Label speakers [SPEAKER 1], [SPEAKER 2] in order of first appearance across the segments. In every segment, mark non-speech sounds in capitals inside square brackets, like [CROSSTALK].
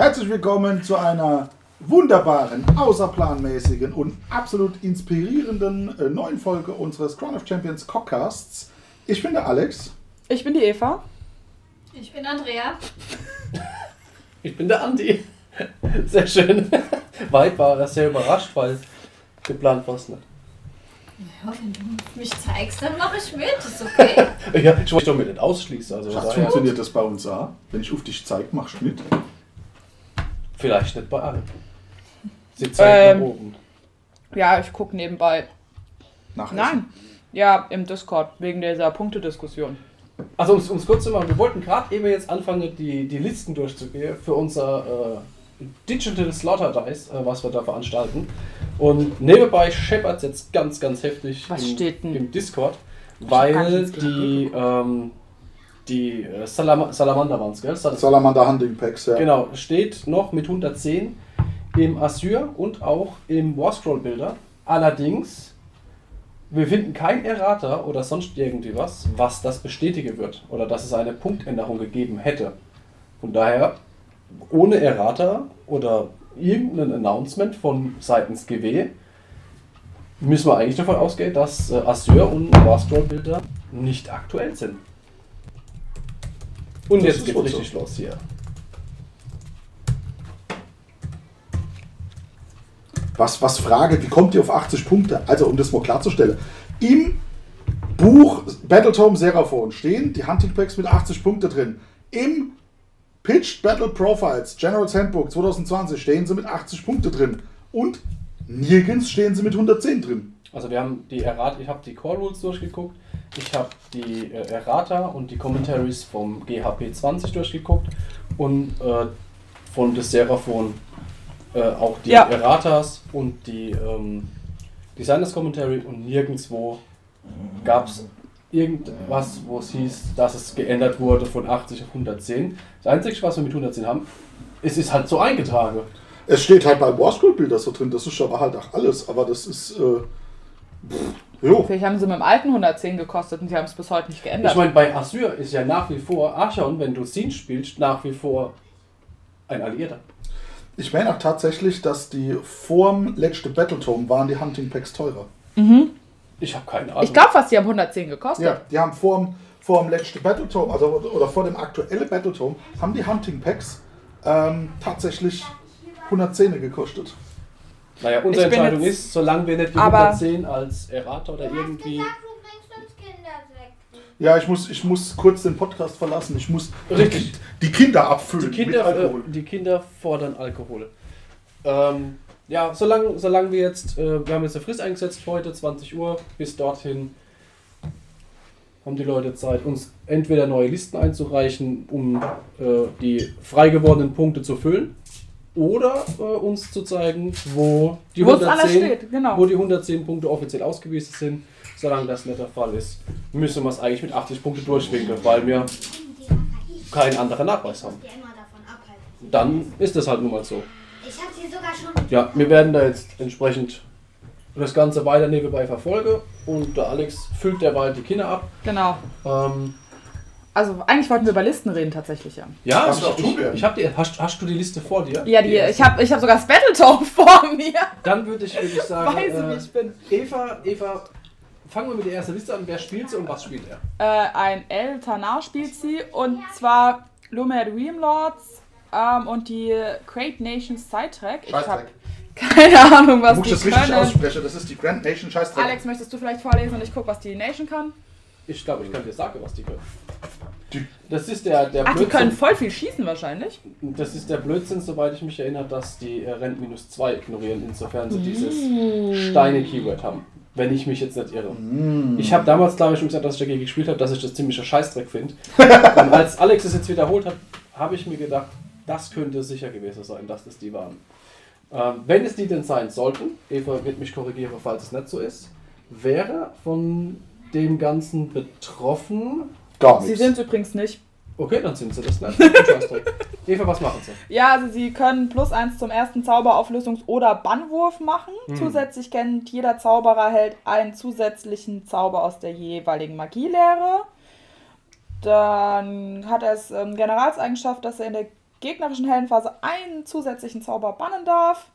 [SPEAKER 1] Herzlich willkommen zu einer wunderbaren, außerplanmäßigen und absolut inspirierenden äh, neuen Folge unseres Crown of Champions Cockcasts. Ich bin der Alex.
[SPEAKER 2] Ich bin die Eva.
[SPEAKER 3] Ich bin Andrea. [LAUGHS]
[SPEAKER 4] Ich bin der Andi. Sehr schön. Weit [LAUGHS] war er sehr überrascht, weil geplant war es nicht.
[SPEAKER 3] Ja, wenn du mich zeigst, dann mache ich mit. Ist okay. [LAUGHS]
[SPEAKER 4] Ja, ich wollte doch mit nicht ausschließen. Also daher-
[SPEAKER 1] funktioniert das bei uns auch. Wenn ich auf dich zeige, machst du mit.
[SPEAKER 4] Vielleicht nicht bei allen. Sie zeigt
[SPEAKER 2] Ähm,
[SPEAKER 4] nach oben.
[SPEAKER 2] Ja, ich gucke nebenbei.
[SPEAKER 1] Nach
[SPEAKER 2] Nein. Ja, im Discord, wegen dieser Punktediskussion.
[SPEAKER 4] Also um es kurz zu machen, wir wollten gerade eben jetzt anfangen, die, die Listen durchzugehen für unser äh, Digital Slaughter Dice, äh, was wir da veranstalten. Und nebenbei scheppert jetzt ganz, ganz heftig
[SPEAKER 2] Was
[SPEAKER 4] im,
[SPEAKER 2] steht denn?
[SPEAKER 4] im Discord, weil die, ähm, die äh, Salam Salamander waren es, gell? Sal
[SPEAKER 1] Salamander Hunting Packs, ja.
[SPEAKER 4] Genau, steht noch mit 110 im Azure und auch im Warscroll Builder. Allerdings, wir finden kein Errata oder sonst irgendwie was, was das bestätigen wird oder dass es eine Punktänderung gegeben hätte. Von daher, ohne Errata oder irgendein Announcement von seitens GW, müssen wir eigentlich davon ausgehen, dass äh, Azure und Warscroll Builder nicht aktuell sind. Und
[SPEAKER 1] Das
[SPEAKER 4] jetzt
[SPEAKER 1] ist
[SPEAKER 4] geht
[SPEAKER 1] wohl
[SPEAKER 4] richtig
[SPEAKER 1] so.
[SPEAKER 4] los hier.
[SPEAKER 1] Was, was Frage, wie kommt ihr auf 80 Punkte? Also, um das mal klarzustellen. Im Buch Battletome Seraphon stehen die Hunting Packs mit 80 Punkte drin. Im Pitched Battle Profiles General's Handbook 2020 stehen sie mit 80 Punkte drin. Und nirgends stehen sie mit 110 drin.
[SPEAKER 4] Also wir haben die Errata, ich habe die Core Rules durchgeguckt, ich habe die äh, Errata und die Commentaries vom GHP 20 durchgeguckt und äh, von des Seraphon äh, auch die
[SPEAKER 2] Ja.
[SPEAKER 4] Erratas und die ähm, Designers Commentary und nirgendwo gab es irgendwas, wo es hieß, dass es geändert wurde von 80 auf 110. Das Einzige, was wir mit 110 haben, es ist halt so eingetragen.
[SPEAKER 1] Es steht halt bei Warscroll Bilder so drin, das ist aber halt auch alles, aber das ist. Äh, pff, jo.
[SPEAKER 2] Vielleicht haben sie mit dem alten 110 gekostet und sie haben es bis heute nicht geändert.
[SPEAKER 4] Ich meine, bei Azure ist ja nach wie vor Archon, wenn du Sin spielst, nach wie vor ein Alliierter.
[SPEAKER 1] Ich meine auch tatsächlich, dass die vorm letzten Battletome waren die Hunting Packs teurer.
[SPEAKER 4] Ich habe keine Ahnung.
[SPEAKER 2] ich glaube fast, die haben 110 gekostet.
[SPEAKER 1] Ja, die haben vor dem, vor dem letzten Battletome, also oder vor dem aktuellen Battletome, haben die Hunting Packs ähm, tatsächlich 110 gekostet.
[SPEAKER 4] Naja, unsere
[SPEAKER 2] Ich
[SPEAKER 4] Entscheidung
[SPEAKER 2] jetzt-
[SPEAKER 4] ist, solange wir nicht die
[SPEAKER 2] Aber-
[SPEAKER 4] 110 als Errata oder
[SPEAKER 3] Du hast
[SPEAKER 4] irgendwie.
[SPEAKER 3] gesagt, du bringst uns Kindersekten.
[SPEAKER 1] Ja, ich muss, ich muss kurz den Podcast verlassen. Ich muss
[SPEAKER 4] Richtig.
[SPEAKER 1] die Kinder abfüllen
[SPEAKER 4] Die Kinder,
[SPEAKER 1] mit Alkohol.
[SPEAKER 4] äh, die Kinder fordern Alkohol. Ähm, ja, solange, solange wir jetzt, äh, wir haben jetzt eine Frist eingesetzt für heute, 20 Uhr, bis dorthin haben die Leute Zeit, uns entweder neue Listen einzureichen, um äh, die frei gewordenen Punkte zu füllen, oder äh, uns zu zeigen, wo die,
[SPEAKER 2] Wo es alles
[SPEAKER 4] 110,
[SPEAKER 2] steht, genau.
[SPEAKER 4] wo die 110 Punkte offiziell ausgewiesen sind. Solange das nicht der Fall ist, müssen wir es eigentlich mit 80 Punkten durchwinkeln, weil wir keinen anderen Nachweis haben. Dann ist das halt nun mal so.
[SPEAKER 3] Ich habe sie sogar schon.
[SPEAKER 4] Ja, wir werden da jetzt entsprechend das Ganze weiter nebenbei verfolgen und der Alex füllt derweil die Kinder ab.
[SPEAKER 2] Genau.
[SPEAKER 4] Ähm,
[SPEAKER 2] Also eigentlich wollten wir über Listen reden tatsächlich, ja.
[SPEAKER 4] ja,
[SPEAKER 1] wir auch
[SPEAKER 4] ich,
[SPEAKER 1] tun werden.
[SPEAKER 4] ich hab die, hast, hast du die Liste vor dir?
[SPEAKER 2] Ja, die, ich habe ich hab sogar das Battletome [LAUGHS] vor mir.
[SPEAKER 4] Dann würde ich, würd ich sagen,
[SPEAKER 2] Weise, wie ich bin.
[SPEAKER 4] äh, Eva, Eva, fangen wir mit der ersten Liste an. Wer spielt sie und was spielt er?
[SPEAKER 2] Äh, ein El Tanar spielt sie und zwar Lumed Realmlords ähm, und die Great Nations Sidetrack. Ich habe keine Ahnung,
[SPEAKER 1] Du
[SPEAKER 2] was
[SPEAKER 1] musst
[SPEAKER 2] die
[SPEAKER 1] das richtig
[SPEAKER 2] können.
[SPEAKER 1] aussprechen. Das ist die Grand Nation Scheißdreck.
[SPEAKER 2] Alex, möchtest du vielleicht vorlesen und ich gucke, was die Nation kann?
[SPEAKER 4] Ich glaube, ich kann dir sagen, was die können.
[SPEAKER 1] Die-
[SPEAKER 4] Das ist der, der
[SPEAKER 2] Ach, die können
[SPEAKER 4] Blödsinn.
[SPEAKER 2] voll viel schießen wahrscheinlich.
[SPEAKER 4] Das ist der Blödsinn, soweit ich mich erinnere, dass die äh, Rent minus 2 ignorieren, insofern sie
[SPEAKER 2] Mm.
[SPEAKER 4] dieses Steine-Keyword haben. Wenn ich mich jetzt nicht irre.
[SPEAKER 1] Mm.
[SPEAKER 4] Ich habe damals, glaube ich, schon gesagt, dass ich dagegen gespielt habe, dass ich das ziemlicher Scheißdreck finde. [LAUGHS] Und als Alex es jetzt wiederholt hat, habe ich mir gedacht, das könnte sicher gewesen sein, dass das die waren. Ähm, wenn es die denn sein sollten, Eva wird mich korrigieren, falls es nicht so ist, wäre von dem Ganzen betroffen.
[SPEAKER 1] Gar
[SPEAKER 2] Sie
[SPEAKER 1] nichts.
[SPEAKER 2] sind übrigens nicht.
[SPEAKER 4] Okay, dann sind sie das nicht. [LAUGHS] Eva, was machen sie?
[SPEAKER 2] Ja, also sie können plus eins zum ersten Zauberauflösungs- oder Bannwurf machen.
[SPEAKER 4] Hm.
[SPEAKER 2] Zusätzlich kennt jeder Zauberer hält einen zusätzlichen Zauber aus der jeweiligen Magielehre. Dann hat er es ähm, Generalseigenschaft, dass er in der gegnerischen Heldenphase einen zusätzlichen Zauber bannen darf.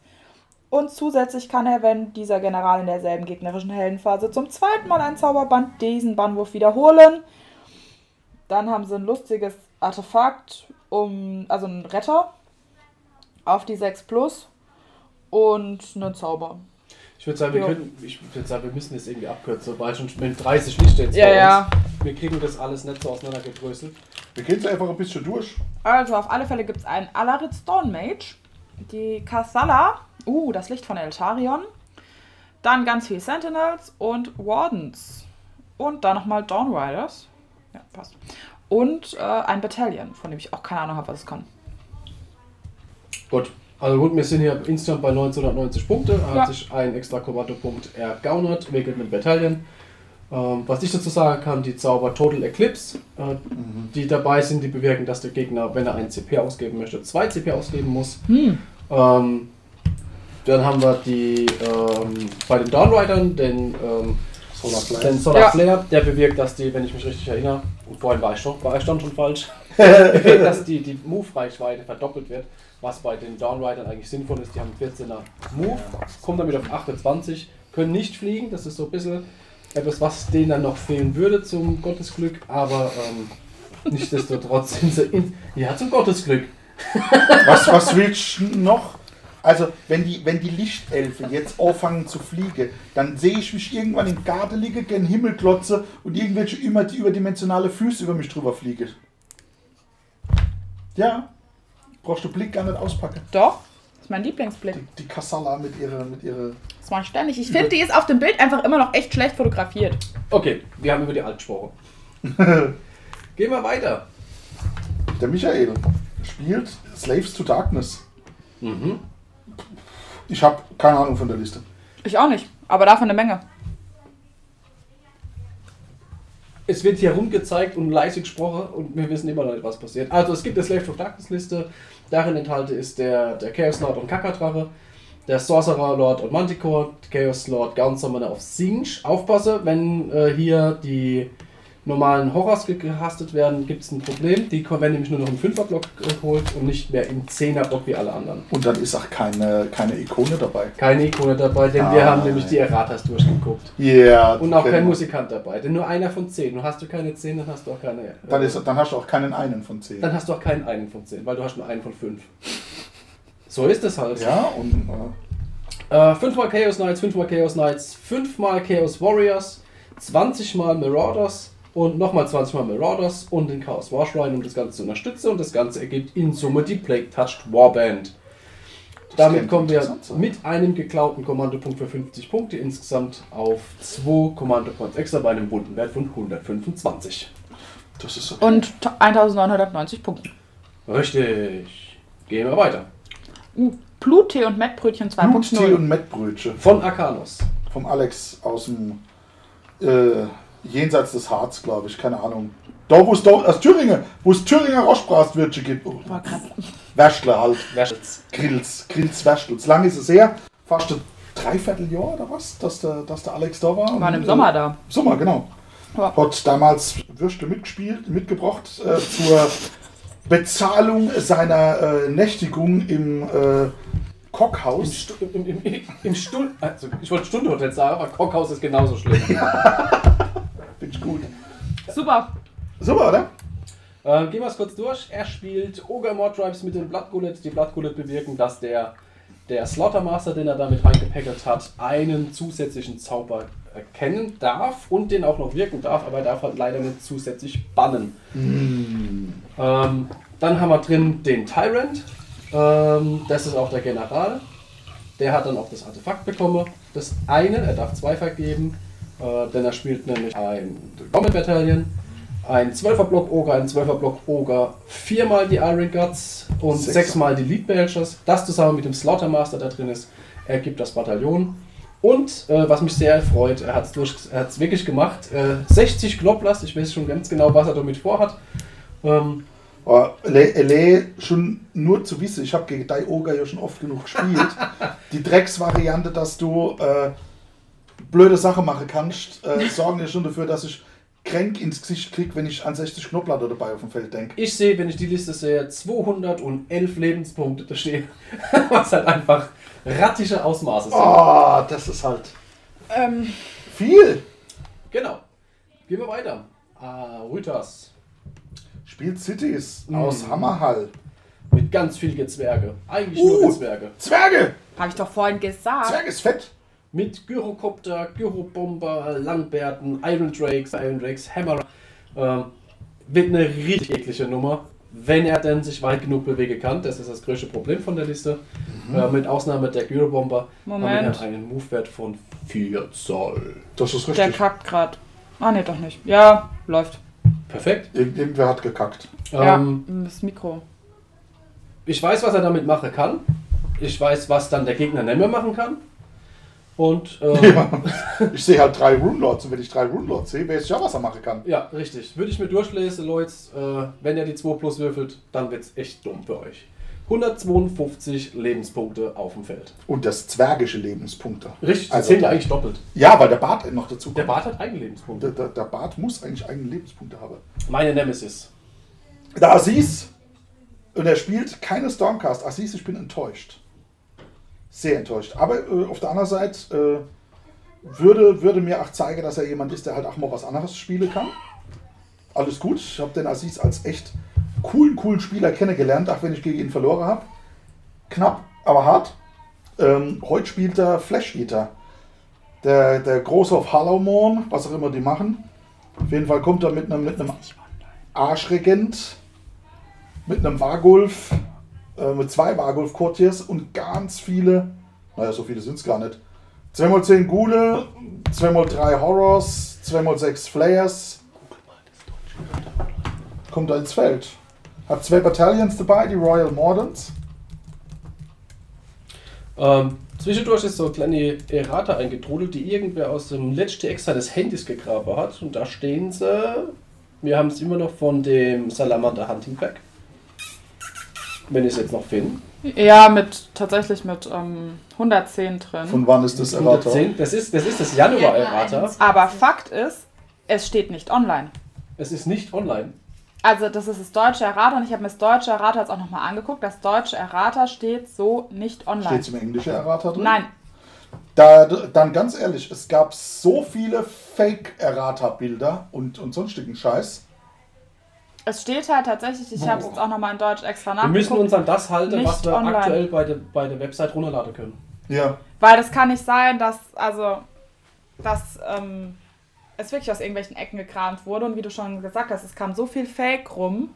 [SPEAKER 2] Und zusätzlich kann er, wenn dieser General in derselben gegnerischen Heldenphase zum zweiten Mal einen Zauber bannt, diesen Bannwurf wiederholen. Dann haben sie ein lustiges Artefakt, um, also einen Retter auf die 6 Plus und einen Zauber.
[SPEAKER 4] Ich würde sagen, wir
[SPEAKER 2] Jo.
[SPEAKER 4] können, ich würde sagen, wir müssen das irgendwie abkürzen, weil schon mit 30 Lichter jetzt
[SPEAKER 2] Ja,
[SPEAKER 4] bei uns.
[SPEAKER 2] ja.
[SPEAKER 4] Wir kriegen das alles nicht so auseinandergedröselt.
[SPEAKER 1] Wir gehen jetzt einfach ein bisschen durch.
[SPEAKER 2] Also auf alle Fälle gibt es einen Alarid Stone Mage, die Kassala, uh, das Licht von Eltarion, dann ganz viel Sentinels und Wardens und dann nochmal Dawn Riders, ja, passt, und äh, ein Battalion, von dem ich auch keine Ahnung habe, was es kann.
[SPEAKER 4] Gut. Also gut, wir sind hier instant bei 1990 Punkte. Er hat
[SPEAKER 2] Ja.
[SPEAKER 4] sich einen extra Kommandopunkt ergaunert, wegen einem Battalion. Ähm, was ich dazu sagen kann, die Zauber Total Eclipse, äh, die dabei sind, die bewirken, dass der Gegner, wenn er einen CP ausgeben möchte, zwei CP ausgeben muss.
[SPEAKER 2] Hm.
[SPEAKER 4] Ähm, dann haben wir die ähm, bei den Downridern den, ähm,
[SPEAKER 1] Solar Flare.
[SPEAKER 4] den Solar
[SPEAKER 2] Ja.
[SPEAKER 4] Flare, der bewirkt, dass die, wenn ich mich richtig erinnere, und vorhin war ich schon, war ich dann schon falsch, [LAUGHS] dass die, die Move-Reichweite verdoppelt wird, was bei den Downridern eigentlich sinnvoll ist. Die haben 14er Move, kommen damit auf 28, können nicht fliegen, das ist so ein bisschen etwas, was denen dann noch fehlen würde zum Gottesglück, aber ähm, nichtsdestotrotz sind sie in, ja, zum Gottesglück.
[SPEAKER 1] Was, was willst du noch? Also, wenn die, wenn die Lichtelfe jetzt anfangen zu fliegen, dann sehe ich mich irgendwann im Garten liegen, gen Himmel klotze und irgendwelche immer die überdimensionale Füße über mich drüber fliegen. Ja. Brauchst du Blick gar nicht auspacken.
[SPEAKER 2] Doch, ist mein Lieblingsblick.
[SPEAKER 1] Die, die Kassala mit ihrer, mit ihrer.
[SPEAKER 2] Das ich ständig. Ich finde, die ist auf dem Bild einfach immer noch echt schlecht fotografiert.
[SPEAKER 4] Okay, wir haben über die Alt gesprochen. [LAUGHS] Gehen wir weiter.
[SPEAKER 1] Der Michael spielt Slaves to Darkness.
[SPEAKER 4] Mhm.
[SPEAKER 1] Ich habe keine Ahnung von der Liste.
[SPEAKER 2] Ich auch nicht, aber davon eine Menge.
[SPEAKER 4] Es wird hier rumgezeigt und leise gesprochen und wir wissen immer noch nicht, was passiert. Also es gibt eine Slave of Darkness Liste. Darin enthalten ist der, der Chaos Lord und Kakadrache, der Sorcerer Lord und Manticore, Chaos Lord Summoner auf Singe. Aufpasse, wenn äh, hier die normalen Horrors ge- gehastet werden, gibt es ein Problem. Die werden nämlich nur noch im 5er-Block geholt und nicht mehr im 10er-Block wie alle anderen.
[SPEAKER 1] Und dann ist auch keine, keine Ikone dabei.
[SPEAKER 4] Keine Ikone dabei, denn wir
[SPEAKER 1] Ah,
[SPEAKER 4] haben nämlich die Erratas durchgeguckt.
[SPEAKER 1] Ja. Yeah,
[SPEAKER 4] Und auch kein
[SPEAKER 1] wir.
[SPEAKER 4] Musikant dabei, denn nur einer von zehn. Und hast du keine zehn, dann hast du auch keine.
[SPEAKER 1] Dann,
[SPEAKER 4] äh,
[SPEAKER 1] ist, dann hast du auch keinen einen von zehn.
[SPEAKER 4] dann hast du auch keinen einen von zehn, weil du hast nur einen von fünf. So ist es halt.
[SPEAKER 1] Ja, und äh,
[SPEAKER 4] Äh, fünfmal Chaos Knights, fünfmal Chaos Knights, fünfmal Chaos Warriors, 20 mal Marauders und nochmal 20 mal Marauders und den Chaos Warshrine, um das Ganze zu unterstützen. Und das Ganze ergibt in Summe die Plague Touched Warband. Damit
[SPEAKER 1] könnte
[SPEAKER 4] kommen wir mit einem geklauten Kommandopunkt für 50 Punkte insgesamt auf 2 Kommandopoints extra bei einem bunten Wert von 125.
[SPEAKER 1] das ist okay.
[SPEAKER 2] Und t- 1990 Punkte.
[SPEAKER 4] Richtig. Gehen wir weiter.
[SPEAKER 2] Uh, Bluttee und Mettbrötchen
[SPEAKER 1] Bluttee
[SPEAKER 2] 2.0.
[SPEAKER 1] und Mettbrötchen
[SPEAKER 4] Von Arcanos.
[SPEAKER 1] vom Alex aus dem äh, jenseits des Harz, glaube ich, keine Ahnung. Da, wo es da, aus Thüringen, wo es Thüringer Rostbratwürstchen gibt. Oh,
[SPEAKER 2] War krass.
[SPEAKER 1] Wäschle halt.
[SPEAKER 4] Wäschels.
[SPEAKER 1] Grills, Grills Wäschels. Lang ist es her. Fast ein Dreivierteljahr oder was, dass der, dass der Alex da war.
[SPEAKER 2] Wir waren
[SPEAKER 1] Und,
[SPEAKER 2] im Sommer
[SPEAKER 1] äh,
[SPEAKER 2] da.
[SPEAKER 1] Sommer, genau.
[SPEAKER 2] Ja.
[SPEAKER 1] Hat damals Würste mitgespielt, mitgebracht äh, zur Bezahlung seiner äh, Nächtigung im äh,
[SPEAKER 4] Im,
[SPEAKER 1] Kockhaus.
[SPEAKER 4] Stu im, im, im, im Stuhl, also ich wollte Stundenhotel sagen, aber Kockhaus ist genauso schlimm. [LAUGHS]
[SPEAKER 1] Ich gut.
[SPEAKER 2] Super.
[SPEAKER 1] Super, oder?
[SPEAKER 4] äh, gehen wir es kurz durch. Er spielt Ogre Mordtribes mit den Blood Gullet. Die Blood Gullet bewirken, dass der, der Slaughtermaster, den er damit reingepackert hat, einen zusätzlichen Zauber erkennen darf und den auch noch wirken darf, aber er darf halt leider nicht zusätzlich bannen. Ähm, dann haben wir drin den Tyrant. Ähm, das ist auch der General. Der hat dann auch das Artefakt bekommen. Das eine, er darf zwei vergeben, äh, denn er spielt nämlich ein Combat Battalion, ein 12er Block Ogre, ein 12er Block Ogre, viermal die Iron Guts und
[SPEAKER 1] Sechser.
[SPEAKER 4] sechsmal die Lead Belchers. Das zusammen mit dem Slaughtermaster da drin ist, ergibt das Bataillon. Und äh, was mich sehr freut, er hat es wirklich gemacht. Äh, 60 Globlast, ich weiß schon ganz genau, was er damit vorhat. Ähm,
[SPEAKER 1] Oh, Le, schon nur zu wissen, ich habe gegen Dai Oga ja schon oft genug gespielt. [LAUGHS] Die Drecksvariante, dass du äh, blöde Sachen machen kannst, äh, sorgen ja schon dafür, dass ich Kränk ins Gesicht kriege, wenn ich an 60 Knoblauch dabei auf dem Feld denke.
[SPEAKER 4] Ich sehe, wenn ich die Liste sehe, 211 Lebenspunkte da stehen. [LAUGHS] Was halt einfach rattische Ausmaße sind.
[SPEAKER 1] Oh, das ist halt
[SPEAKER 2] Ähm,
[SPEAKER 1] viel.
[SPEAKER 4] Genau. Gehen wir weiter. Ah, Rüters.
[SPEAKER 1] Spielt Cities
[SPEAKER 4] Mhm.
[SPEAKER 1] aus Hammerhall.
[SPEAKER 4] Mit ganz viel Gezwerge. Eigentlich
[SPEAKER 1] Uh.
[SPEAKER 4] nur Gezwerge.
[SPEAKER 1] Zwerge!
[SPEAKER 2] Habe ich doch vorhin gesagt.
[SPEAKER 1] Zwerge ist fett.
[SPEAKER 4] Mit Gyrocopter, Gyrobomber, Langbärten, Iron Drakes, Iron Drakes, Hammer. Ähm, wird eine richtig eklige Nummer. Wenn er denn sich weit genug bewegen kann, das ist das größte Problem von der Liste. Äh, mit Ausnahme der Gyrobomber
[SPEAKER 2] Moment.
[SPEAKER 4] haben wir einen Move-Wert von 4 Zoll.
[SPEAKER 1] Das ist
[SPEAKER 2] Der
[SPEAKER 1] richtig.
[SPEAKER 2] kackt grad. Ah, nee, doch nicht. Ja, läuft.
[SPEAKER 4] Perfekt.
[SPEAKER 1] Irgend, irgendwer hat gekackt.
[SPEAKER 4] Ähm,
[SPEAKER 2] ja, das Mikro.
[SPEAKER 4] Ich weiß, was er damit machen kann. Ich weiß, was dann der Gegner nicht mehr machen kann. Und [LAUGHS] äh, ja.
[SPEAKER 1] Ja. Ich sehe halt drei Runelords und wenn ich drei Runelords sehe, weiß ich ja, was er machen kann.
[SPEAKER 4] richtig. Würde ich mir durchlesen, Leute, äh, wenn er die 2 plus würfelt, dann wird es echt dumm für euch. 152 Lebenspunkte auf dem Feld.
[SPEAKER 1] Und das zwergische Lebenspunkte.
[SPEAKER 4] Richtig, das
[SPEAKER 1] Also-
[SPEAKER 4] zählt ja eigentlich doppelt.
[SPEAKER 1] Ja, weil der Bart noch dazu
[SPEAKER 4] Der
[SPEAKER 1] kommt.
[SPEAKER 4] Bart hat eigene Lebenspunkte.
[SPEAKER 1] Der, der, der Bart muss eigentlich eigene Lebenspunkte haben.
[SPEAKER 4] Meine Nemesis.
[SPEAKER 1] Der Aziz, und er spielt keine Stormcast. Aziz, ich bin enttäuscht. Sehr enttäuscht. Aber äh, auf der anderen Seite äh, würde, würde mir auch zeigen, dass er jemand ist, der halt auch mal was anderes spielen kann. Alles gut. Ich habe den Aziz als echt coolen, coolen Spieler kennengelernt, auch wenn ich gegen ihn verloren habe. Knapp, aber hart. Ähm, heute spielt er Flash Eater. Der, der Große auf Hallowmorn, was auch immer die machen. Auf jeden Fall kommt er mit einem, mit einem Arschregent, mit einem Wargulf, äh, mit zwei Wargulf-Courtiers und ganz viele, naja, so viele sind es gar nicht. 2x10 Gule, 2x3 Horrors, 2x6 Flayers. Kommt da ins Feld. Hat zwei Battalions dabei, die Royal Mordants.
[SPEAKER 4] Ähm, zwischendurch ist so eine kleine Errata eingetrudelt, die irgendwer aus dem letzten Ex seines Handys gegraben hat. Und da stehen sie. Wir haben es immer noch von dem Salamander Hunting Pack. Wenn ich es jetzt noch finde.
[SPEAKER 2] Ja, mit tatsächlich mit ähm, 110 drin.
[SPEAKER 1] Von wann ist das Errata?
[SPEAKER 4] 110. Das ist das, ist das Januar-Errata.
[SPEAKER 3] Ja,
[SPEAKER 2] Aber Fakt ist, es steht nicht online.
[SPEAKER 4] Es ist nicht online.
[SPEAKER 2] Also das ist das deutsche Errata und ich habe mir das deutsche Errata jetzt auch nochmal angeguckt. Das deutsche Errata steht so nicht online.
[SPEAKER 1] Steht es im englischen Errata drin?
[SPEAKER 2] Nein,
[SPEAKER 1] Da, dann ganz ehrlich, es gab so viele Fake-Errata-Bilder und, und sonstigen Scheiß.
[SPEAKER 2] Es steht halt tatsächlich, ich habe es jetzt auch nochmal in Deutsch extra
[SPEAKER 4] Wir müssen
[SPEAKER 2] nachgeguckt.
[SPEAKER 4] uns an das halten, was wir
[SPEAKER 2] online.
[SPEAKER 4] aktuell bei der, bei der Website runterladen können.
[SPEAKER 1] Ja.
[SPEAKER 2] Weil das kann nicht sein, dass, also, dass ähm, es wirklich aus irgendwelchen Ecken gekramt wurde. Und wie du schon gesagt hast, es kam so viel Fake rum.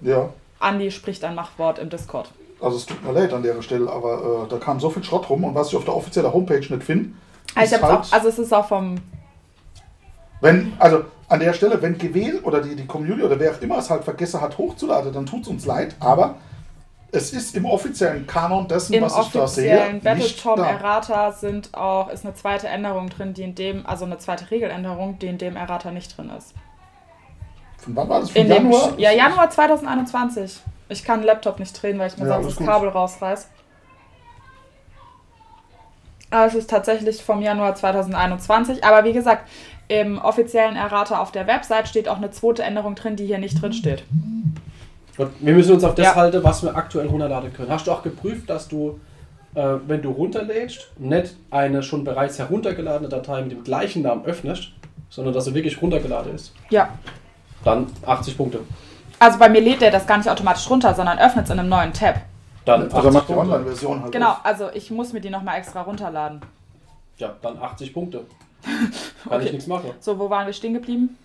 [SPEAKER 1] Ja.
[SPEAKER 2] Andi spricht ein Machtwort im Discord.
[SPEAKER 1] Also es tut mir leid an der Stelle, aber äh, da kam so viel Schrott rum und was ich auf der offiziellen Homepage nicht finde.
[SPEAKER 2] Also, hab's
[SPEAKER 1] halt-
[SPEAKER 2] auch, also es ist auch vom.
[SPEAKER 1] Wenn, also an der Stelle, wenn GW oder die, die Community oder wer auch immer es halt vergessen hat hochzuladen, dann tut es uns leid, aber es ist im offiziellen Kanon dessen,
[SPEAKER 2] Im
[SPEAKER 1] was ich da sehe,
[SPEAKER 2] offiziellen
[SPEAKER 1] nicht
[SPEAKER 2] Battletom. Errata sind auch, ist eine zweite Änderung drin, die in dem, also eine zweite Regeländerung, die in dem Errata nicht drin ist.
[SPEAKER 1] Von wann war das? Von
[SPEAKER 2] In dem,
[SPEAKER 1] Januar?
[SPEAKER 2] ja, Januar 2021. Ich kann den Laptop nicht drehen, weil ich mir
[SPEAKER 1] Ja,
[SPEAKER 2] sonst das
[SPEAKER 1] gut.
[SPEAKER 2] Kabel rausreiß. Aber es ist tatsächlich vom Januar 2021. Aber wie gesagt, im offiziellen Errata auf der Website steht auch eine zweite Änderung drin, die hier nicht drin steht.
[SPEAKER 4] Gut, wir müssen uns auf das
[SPEAKER 2] Ja.
[SPEAKER 4] halten, was wir aktuell runterladen können. Hast du auch geprüft, dass du, äh, wenn du runterlädst, nicht eine schon bereits heruntergeladene Datei mit dem gleichen Namen öffnest, sondern dass sie wirklich runtergeladen ist?
[SPEAKER 2] Ja.
[SPEAKER 4] Dann 80 Punkte.
[SPEAKER 2] Also bei mir lädt der das gar nicht automatisch runter, sondern öffnet es in einem neuen Tab.
[SPEAKER 4] Dann
[SPEAKER 1] Also
[SPEAKER 4] 80
[SPEAKER 1] macht die
[SPEAKER 4] Punkte.
[SPEAKER 1] Online-Version halt.
[SPEAKER 2] Genau,
[SPEAKER 1] auf.
[SPEAKER 2] also ich muss mir die nochmal extra runterladen.
[SPEAKER 4] Ja, dann 80 Punkte. [LAUGHS] Kann ich
[SPEAKER 2] Okay.
[SPEAKER 4] nichts machen.
[SPEAKER 2] So, wo waren wir stehen geblieben?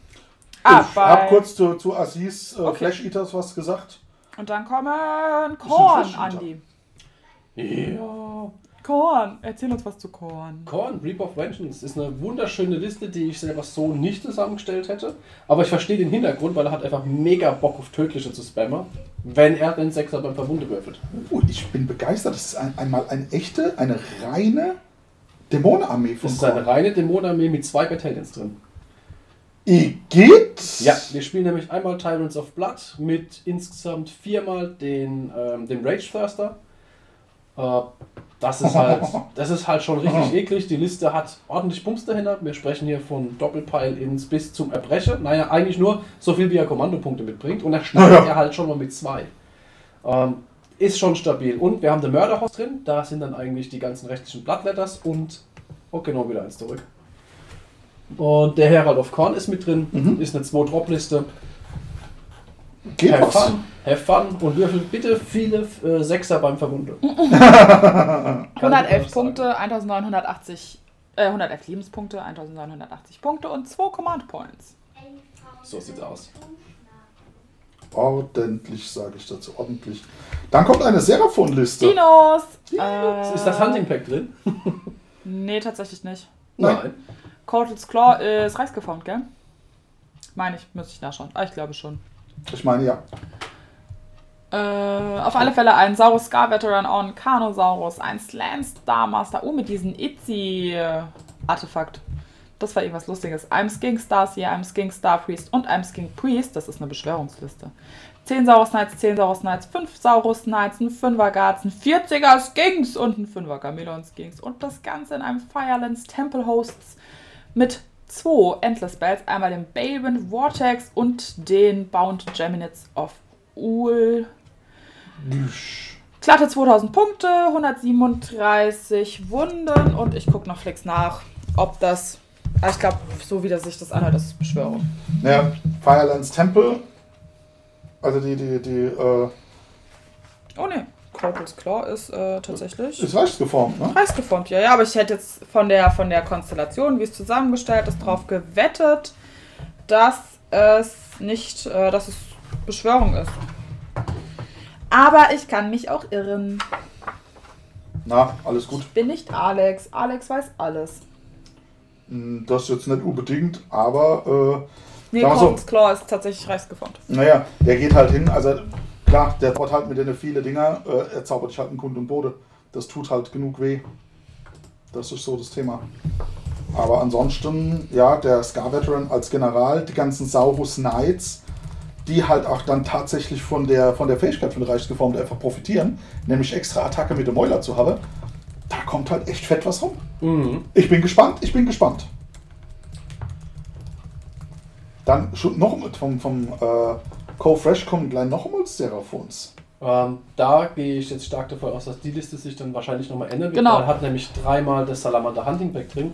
[SPEAKER 2] Ah,
[SPEAKER 1] ich habe
[SPEAKER 2] bei...
[SPEAKER 1] kurz zu, zu Aziz äh,
[SPEAKER 2] Okay.
[SPEAKER 1] Flash Eaters was gesagt.
[SPEAKER 2] Und dann kommen Korn. Andi.
[SPEAKER 4] Ja.
[SPEAKER 2] Korn, erzähl uns was zu Korn.
[SPEAKER 4] Korn, Reap of Vengeance ist eine wunderschöne Liste, die ich selber so nicht zusammengestellt hätte. Aber ich verstehe den Hintergrund, weil er hat einfach mega Bock auf Tödliche zu spammen, wenn er den Sechser beim Verwunde würfelt.
[SPEAKER 1] Uh, ich bin begeistert. Das ist ein, einmal eine echte, eine reine Dämonenarmee von
[SPEAKER 4] Das ist eine
[SPEAKER 1] Korn.
[SPEAKER 4] reine Dämonenarmee mit zwei Battalions drin.
[SPEAKER 1] Igitt!
[SPEAKER 4] Ja, wir spielen nämlich einmal Tyrants of Blood mit insgesamt viermal den, ähm, den Rage Thirster. Äh, das ist halt, [LAUGHS] das ist halt schon richtig eklig. Die Liste hat ordentlich Bums dahinter. Wir sprechen hier von Doppelpeil ins bis zum Erbrechen. Naja, eigentlich nur so viel, wie er Kommandopunkte mitbringt. Und er startet ja halt schon mal mit zwei. Ähm, ist schon stabil. Und wir haben den Mörderhaus drin. Da sind dann eigentlich die ganzen rechtlichen Bloodletters und. Okay, noch wieder eins zurück. Und der Herald of Korn ist mit drin.
[SPEAKER 1] Mhm.
[SPEAKER 4] Ist eine 2-Drop-Liste.
[SPEAKER 1] Geht
[SPEAKER 4] Have
[SPEAKER 1] was.
[SPEAKER 4] fun, have fun und würfel bitte viele äh, Sechser beim Verwunde. [LAUGHS]
[SPEAKER 2] 111 Punkte, 1980, äh, 111 Lebenspunkte, 1980 Punkte und 2 Command Points.
[SPEAKER 4] So sieht's aus.
[SPEAKER 1] Ordentlich, sage ich dazu. Ordentlich. Dann kommt eine Seraphon-Liste.
[SPEAKER 2] Dinos! Äh,
[SPEAKER 4] Ist das Hunting Pack drin? [LAUGHS]
[SPEAKER 2] Nee, tatsächlich nicht.
[SPEAKER 1] Nein.
[SPEAKER 2] Cortals Claw ist reichsgeformt, gell? Meine ich, müsste ich nachschauen. Ah, ich glaube schon.
[SPEAKER 1] Ich meine, ja.
[SPEAKER 2] Äh, auf alle Fälle ein Saurus Scar Veteran on Carnosaurus, ein Slan Star Master, oh, mit diesem Itzy-Artefakt. Das war irgendwas Lustiges. Einem Skink Starseer, einem Skink Star Priest und einem Skink Priest. Das ist eine Beschwörungsliste. 10 Saurus Knights, 10 Saurus Knights, 5 Saurus Knights, ein 5er Guards, ein 40er Skinks und ein 5er Chameleon Skinks. Und das Ganze in einem Firelands Temple Hosts mit zwei Endless Spells. Einmal den Baben Vortex und den Bound Geminids of Ul. Glatte 2000 Punkte, 137 Wunden und ich gucke noch flex nach, ob das. Ah, Ich glaube, so wie das sich das anhört, das ist Beschwörung.
[SPEAKER 1] Ja, Firelands Temple. Also die, die, die, äh,
[SPEAKER 2] Oh ne, Corpus Claw ist äh, tatsächlich.
[SPEAKER 1] ist leicht geformt, ne?
[SPEAKER 2] Preisgeformt, ja, ja, aber ich hätte jetzt von der, von der Konstellation, wie es zusammengestellt ist, drauf gewettet, dass es nicht, äh, dass es Beschwörung ist. Aber ich kann mich auch irren.
[SPEAKER 1] Na, alles gut.
[SPEAKER 2] Bin nicht Alex. Alex weiß alles.
[SPEAKER 1] Das jetzt nicht unbedingt, aber,
[SPEAKER 2] Nee,
[SPEAKER 1] Sag mal so.
[SPEAKER 2] Claw ist tatsächlich reichsgeformt.
[SPEAKER 1] äh, naja, der geht halt hin. Also, klar, der baut halt mit denen viele Dinger. Äh, er zaubert dich halt einen Kund und Bode. Das tut halt genug weh. Das ist so das Thema. Aber ansonsten, ja, der Scar Veteran als General, die ganzen Saurus Knights, die halt auch dann tatsächlich von der, von der Fähigkeit von Reichsgeformt einfach profitieren, nämlich extra Attacke mit dem Mäuler zu haben, da kommt halt echt fett was rum.
[SPEAKER 4] Mhm.
[SPEAKER 1] Ich bin gespannt, ich bin gespannt. Dann schon noch mit vom, vom äh, Co-Fresh kommen gleich noch einmal Seraphons.
[SPEAKER 4] Ähm, da gehe ich jetzt stark davon aus, dass die Liste sich dann wahrscheinlich nochmal ändern wird.
[SPEAKER 2] Genau.
[SPEAKER 4] Er hat nämlich dreimal das Salamander Hunting Pack drin.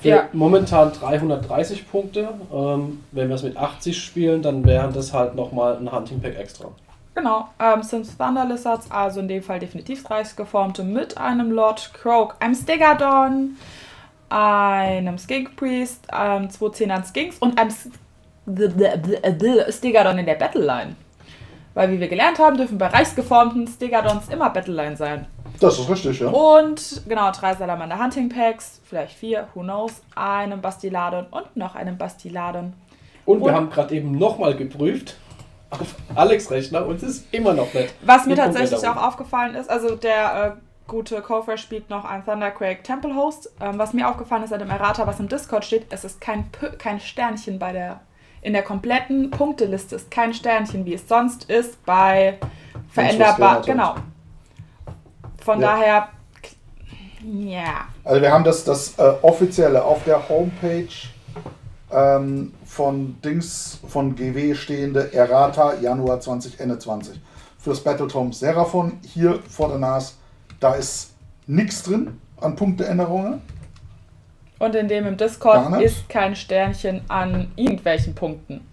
[SPEAKER 4] Für
[SPEAKER 2] Ja.
[SPEAKER 4] momentan 330 Punkte. Ähm, wenn wir es mit 80 spielen, dann wären das halt nochmal ein Hunting Pack extra.
[SPEAKER 2] Genau, ähm, sind Thunder Lizards, also in dem Fall definitiv reichsgeformte, mit einem Lord Croak, einem Stegadon, einem Skink Priest, ähm, zwei Zehnern Skinks und einem S- Stegadon in der Battleline. Weil, wie wir gelernt haben, dürfen bei reichsgeformten Stegadons immer Battleline sein.
[SPEAKER 1] Das ist richtig, ja.
[SPEAKER 2] Und genau, drei Salamander Hunting Packs, vielleicht vier, who knows, einem Bastiladon und noch einem Bastiladon.
[SPEAKER 4] Und wir
[SPEAKER 2] Und-
[SPEAKER 4] haben gerade eben nochmal geprüft auf Alex Rechner und es ist immer noch nicht.
[SPEAKER 2] Was mir tatsächlich auch aufgefallen ist, also der äh, gute Kofresh spielt noch ein Thunderquake Temple Host. Ähm, was mir aufgefallen ist an dem Errata, was im Discord steht, es ist kein, P kein Sternchen bei der. In der kompletten Punkteliste ist kein Sternchen, wie es sonst ist bei veränderbar. Genau. Von
[SPEAKER 1] Ja.
[SPEAKER 2] daher. Ja.
[SPEAKER 1] Also wir haben das, das äh, offizielle auf der Homepage ähm, von Dings von GW stehende Errata Januar 2021. Fürs Battletome Seraphon hier vor der Nase, da ist nichts drin an Punkteänderungen.
[SPEAKER 2] Und in dem im Discord ist kein Sternchen an irgendwelchen Punkten.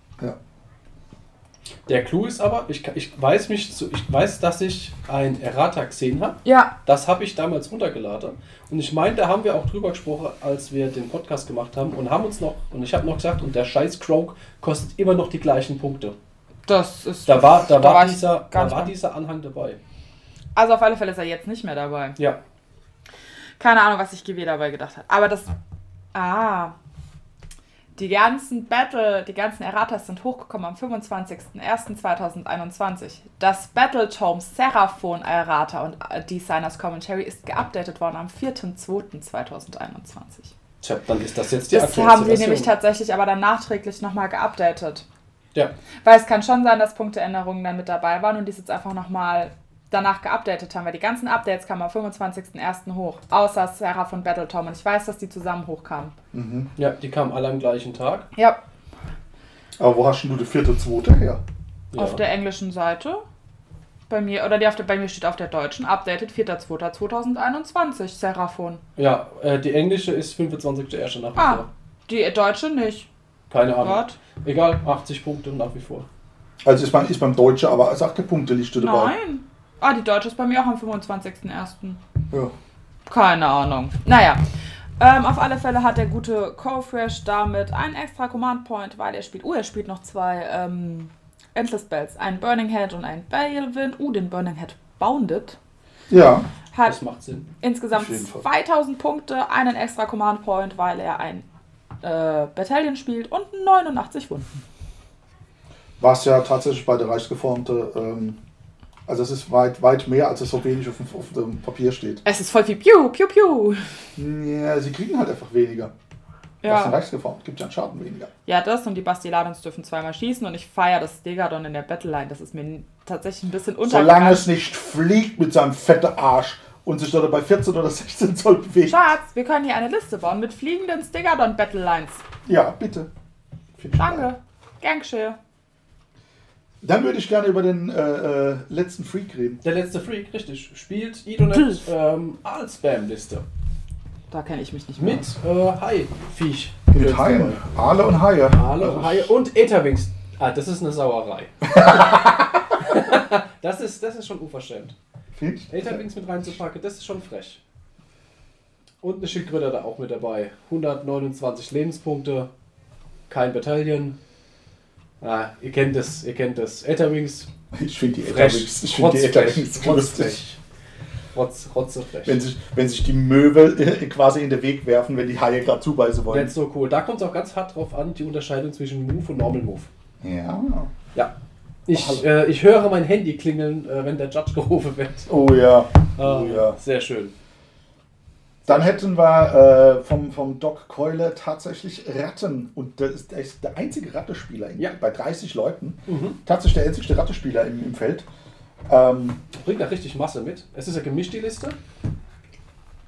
[SPEAKER 4] Der Clou ist aber, ich, ich weiß mich zu, ich weiß, dass ich ein Errata gesehen habe.
[SPEAKER 2] Ja,
[SPEAKER 4] Das habe ich damals runtergeladen. Und ich meine, da haben wir auch drüber gesprochen, als wir den Podcast gemacht haben und haben uns noch, und ich habe noch gesagt, und der scheiß Croak kostet immer noch die gleichen Punkte.
[SPEAKER 2] das ist.
[SPEAKER 4] Da war, da war,
[SPEAKER 2] ich
[SPEAKER 4] dieser, da war dieser Anhang dabei.
[SPEAKER 2] Also auf alle Fälle ist er jetzt nicht mehr dabei.
[SPEAKER 4] Ja.
[SPEAKER 2] Keine Ahnung, was sich GW dabei gedacht hat. Aber das. Ah. Die ganzen Battle, die ganzen Erratas sind hochgekommen am 25.01.2021. Das Battletome Seraphon Errata und äh, Designers Commentary ist geupdatet worden am 4.02.2021.
[SPEAKER 4] Tja, dann ist das jetzt die
[SPEAKER 2] Das haben sie nämlich tatsächlich aber dann nachträglich nochmal geupdatet.
[SPEAKER 4] Ja.
[SPEAKER 2] Weil es kann schon sein, dass Punkteänderungen dann mit dabei waren und die es jetzt einfach nochmal danach geupdatet haben, weil die ganzen Updates kamen am 25.01. hoch. Außer Sarah von Battletom. Und ich weiß, dass die zusammen hochkamen.
[SPEAKER 4] Ja, die kamen alle am gleichen Tag.
[SPEAKER 2] Ja,
[SPEAKER 1] Aber wo hast denn du die vierte, zweite her?
[SPEAKER 4] Ja.
[SPEAKER 2] auf der englischen Seite. Bei mir, oder die auf der, bei mir steht auf der deutschen, updated 4.2.2021, Seraphon.
[SPEAKER 4] Ja, äh, die englische ist 25.1. nach wie
[SPEAKER 2] Ah,
[SPEAKER 4] vor.
[SPEAKER 2] die deutsche nicht.
[SPEAKER 4] Keine Ahnung.
[SPEAKER 2] Gott.
[SPEAKER 4] Egal, 80 Punkte nach wie vor.
[SPEAKER 1] Also ist beim, ist beim Deutschen, aber es hat keine Punkteliste dabei.
[SPEAKER 2] Nein. Ah, die deutsche ist bei mir auch am 25.01.
[SPEAKER 1] Ja.
[SPEAKER 2] Keine Ahnung. Naja. Ähm, auf alle Fälle hat der gute Cofresh damit einen extra Command Point, weil er spielt. Uh, er spielt noch zwei ähm, Endless Spells. Einen Burning Head und einen Balewind. Uh, den Burning Head Bounded.
[SPEAKER 1] ja.
[SPEAKER 2] Hat
[SPEAKER 4] Das macht Sinn.
[SPEAKER 2] insgesamt
[SPEAKER 1] Auf jeden Fall.
[SPEAKER 2] 2000 Punkte, einen extra Command Point, weil er ein äh, Battalion spielt und 89 Wunden.
[SPEAKER 1] Was ja tatsächlich bei der Reichsgeformte, ähm, also es ist weit, weit mehr, als es so wenig auf dem, auf dem Papier steht.
[SPEAKER 2] Es ist voll viel Piu, Piu, Piu.
[SPEAKER 1] Ja, sie kriegen halt einfach weniger. Ja. Den
[SPEAKER 2] Ja,
[SPEAKER 1] Reichsgeformt gibt ja einen Schaden weniger.
[SPEAKER 2] ja, das und die Bastiladons dürfen zweimal schießen und ich feiere das Stegadon in der Battleline. Das ist mir tatsächlich ein bisschen
[SPEAKER 1] Solange
[SPEAKER 2] untergegangen.
[SPEAKER 1] es nicht fliegt mit seinem fetten Arsch und sich dort bei 14 oder 16 Zoll bewegt.
[SPEAKER 2] Schatz, wir können hier eine Liste bauen mit fliegenden Stegadon Battlelines.
[SPEAKER 1] Ja, bitte. Ich geil. Dann würde ich gerne über den äh, äh, letzten Freak reden.
[SPEAKER 4] Der letzte Freak, richtig, spielt Idonet ähm, Aalspam-Liste.
[SPEAKER 2] Da kenne ich mich nicht mehr.
[SPEAKER 4] Mit äh, Hai-Viech.
[SPEAKER 1] Mit Haien. Aale und Haie.
[SPEAKER 4] Aale,
[SPEAKER 1] Also,
[SPEAKER 4] Haie und Etherwings. Ah, das ist eine Sauerei. [LAUGHS] das, ist, das ist schon unverschämt. Etherwings mit reinzupacken, das ist schon frech. Und eine Schildkröte da auch mit dabei. 129 Lebenspunkte, kein Bataillon. Ah, ihr kennt das, ihr kennt das. Etherwings, [LAUGHS]
[SPEAKER 1] Ich finde die. Etherwings, ich finde die Etherwings lustig.
[SPEAKER 4] Rotz, rotzefrech.
[SPEAKER 1] Wenn sich, wenn sich die Möbel äh, quasi in den Weg werfen, wenn die Haie gerade zubeißen wollen.
[SPEAKER 4] Nicht so cool. Da kommt es auch ganz hart drauf an, die Unterscheidung zwischen Move und Normal Move.
[SPEAKER 1] Ja.
[SPEAKER 4] Ja. Ich, äh, ich höre mein Handy klingeln, äh, wenn der Judge gerufen wird.
[SPEAKER 1] Oh ja.
[SPEAKER 4] Ah,
[SPEAKER 1] Oh ja.
[SPEAKER 4] Sehr schön.
[SPEAKER 1] Dann hätten wir äh, vom, vom Doc Keule tatsächlich Ratten. Und der ist, der ist der einzige Rattespieler
[SPEAKER 4] Ja.
[SPEAKER 1] bei 30 Leuten.
[SPEAKER 4] Mhm.
[SPEAKER 1] Tatsächlich der einzige Rattespieler im, im Feld. Ähm,
[SPEAKER 4] Bringt da richtig Masse mit. Es ist eine gemischte Liste.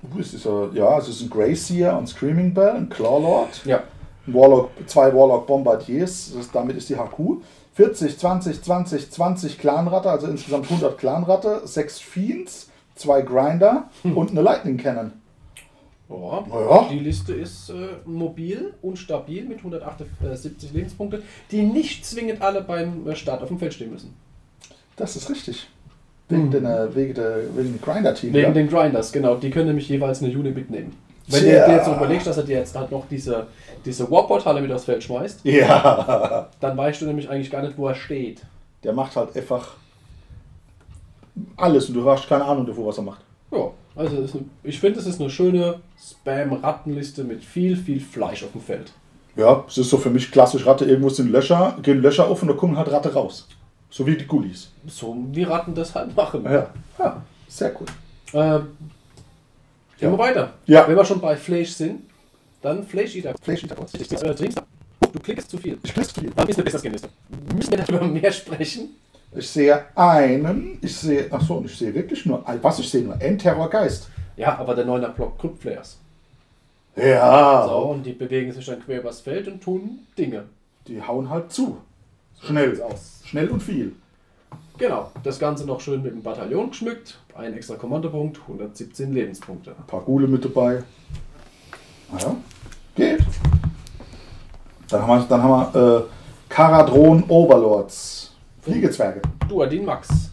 [SPEAKER 1] uh, es ist ja, ja, es ist ein Greyseer und Screaming Bell, ein Clawlord.
[SPEAKER 4] Ja.
[SPEAKER 1] Ein Warlock, zwei Warlock Bombardiers, das, damit ist die HQ. 40, 20, 20, 20 Clanratte, also insgesamt 100 Clanratte, 6 Fiends, 2 Grinder [LAUGHS] und eine Lightning Cannon.
[SPEAKER 4] Ja.
[SPEAKER 1] Ja.
[SPEAKER 4] Die Liste ist äh, mobil und stabil mit 178 Lebenspunkte, die nicht zwingend alle beim äh, Start auf dem Feld stehen müssen.
[SPEAKER 1] Das ist richtig. Wegen, den, äh, wegen, der, wegen dem Grinder-Team.
[SPEAKER 4] Wegen
[SPEAKER 1] ja.
[SPEAKER 4] den Grinders, genau. Die können nämlich jeweils eine Unit mitnehmen. Wenn
[SPEAKER 1] Tja.
[SPEAKER 4] du dir jetzt so überlegst, dass er dir jetzt halt noch diese, diese Warport-Halle mit aufs Feld schmeißt,
[SPEAKER 1] ja,
[SPEAKER 4] dann weißt du nämlich eigentlich gar nicht, wo er steht.
[SPEAKER 1] der macht halt einfach alles und du hast keine Ahnung davor, was er macht.
[SPEAKER 4] Ja, also ist ich finde, es ist eine schöne Spam-Rattenliste mit viel, viel Fleisch auf dem Feld.
[SPEAKER 1] Ja, es ist so für mich klassisch Ratte, irgendwo sind Löcher, gehen Löcher auf und da kommen halt Ratte raus. So wie die Gullis.
[SPEAKER 4] So wie Ratten das halt machen.
[SPEAKER 1] Ja,
[SPEAKER 4] Ja.
[SPEAKER 1] sehr cool.
[SPEAKER 4] Ähm,
[SPEAKER 1] Ja.
[SPEAKER 4] Gehen wir weiter.
[SPEAKER 1] Ja.
[SPEAKER 4] Wenn wir schon bei Fleisch sind, dann Fleisch Eater.
[SPEAKER 1] Fleisch Eater.
[SPEAKER 4] Äh, du klickst zu viel.
[SPEAKER 1] Ich weiß viel.
[SPEAKER 4] Wann ist eine Business-Liste? Müssen wir darüber mehr sprechen?
[SPEAKER 1] Ich sehe einen, ich sehe, ach so, und ich sehe wirklich nur, was ich sehe nur, Endterror Geist.
[SPEAKER 4] Ja, aber der 9er Block Crypt Flares.
[SPEAKER 1] Ja,
[SPEAKER 4] So, und die bewegen sich dann quer übers Feld und tun Dinge.
[SPEAKER 1] die hauen halt zu. Schnell,
[SPEAKER 4] Sieht's aus.
[SPEAKER 1] schnell und viel.
[SPEAKER 4] Genau, das Ganze noch schön mit dem Bataillon geschmückt. Ein extra Kommandopunkt, 117 Lebenspunkte.
[SPEAKER 1] Ein paar Gule mit dabei. Naja, geht. Dann haben wir, dann haben wir äh, Karadron Overlords. Fliegezwerge.
[SPEAKER 4] Duadin Max.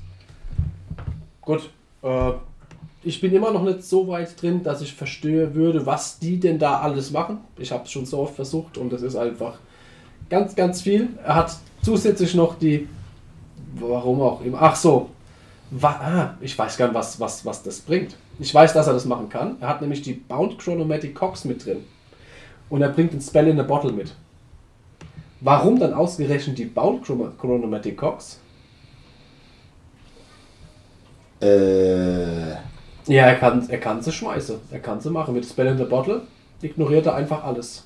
[SPEAKER 4] Gut, äh, ich bin immer noch nicht so weit drin, dass ich verstehe würde, was die denn da alles machen. Ich habe es schon so oft versucht und das ist einfach ganz, ganz viel. Er hat zusätzlich noch die, warum auch immer, ach so, wa, ah, ich weiß gar nicht, was, was, was das bringt. Ich weiß, dass er das machen kann. Er hat nämlich die Bound Chronomatic Cox mit drin. Und er bringt den Spell in a Bottle mit. Warum dann ausgerechnet die Bound Chrono- Chronomatic Cox?
[SPEAKER 1] Äh,
[SPEAKER 4] Ja, er kann, er kann sie schmeißen. Er kann sie machen. Mit Spell in the Bottle ignoriert er einfach alles.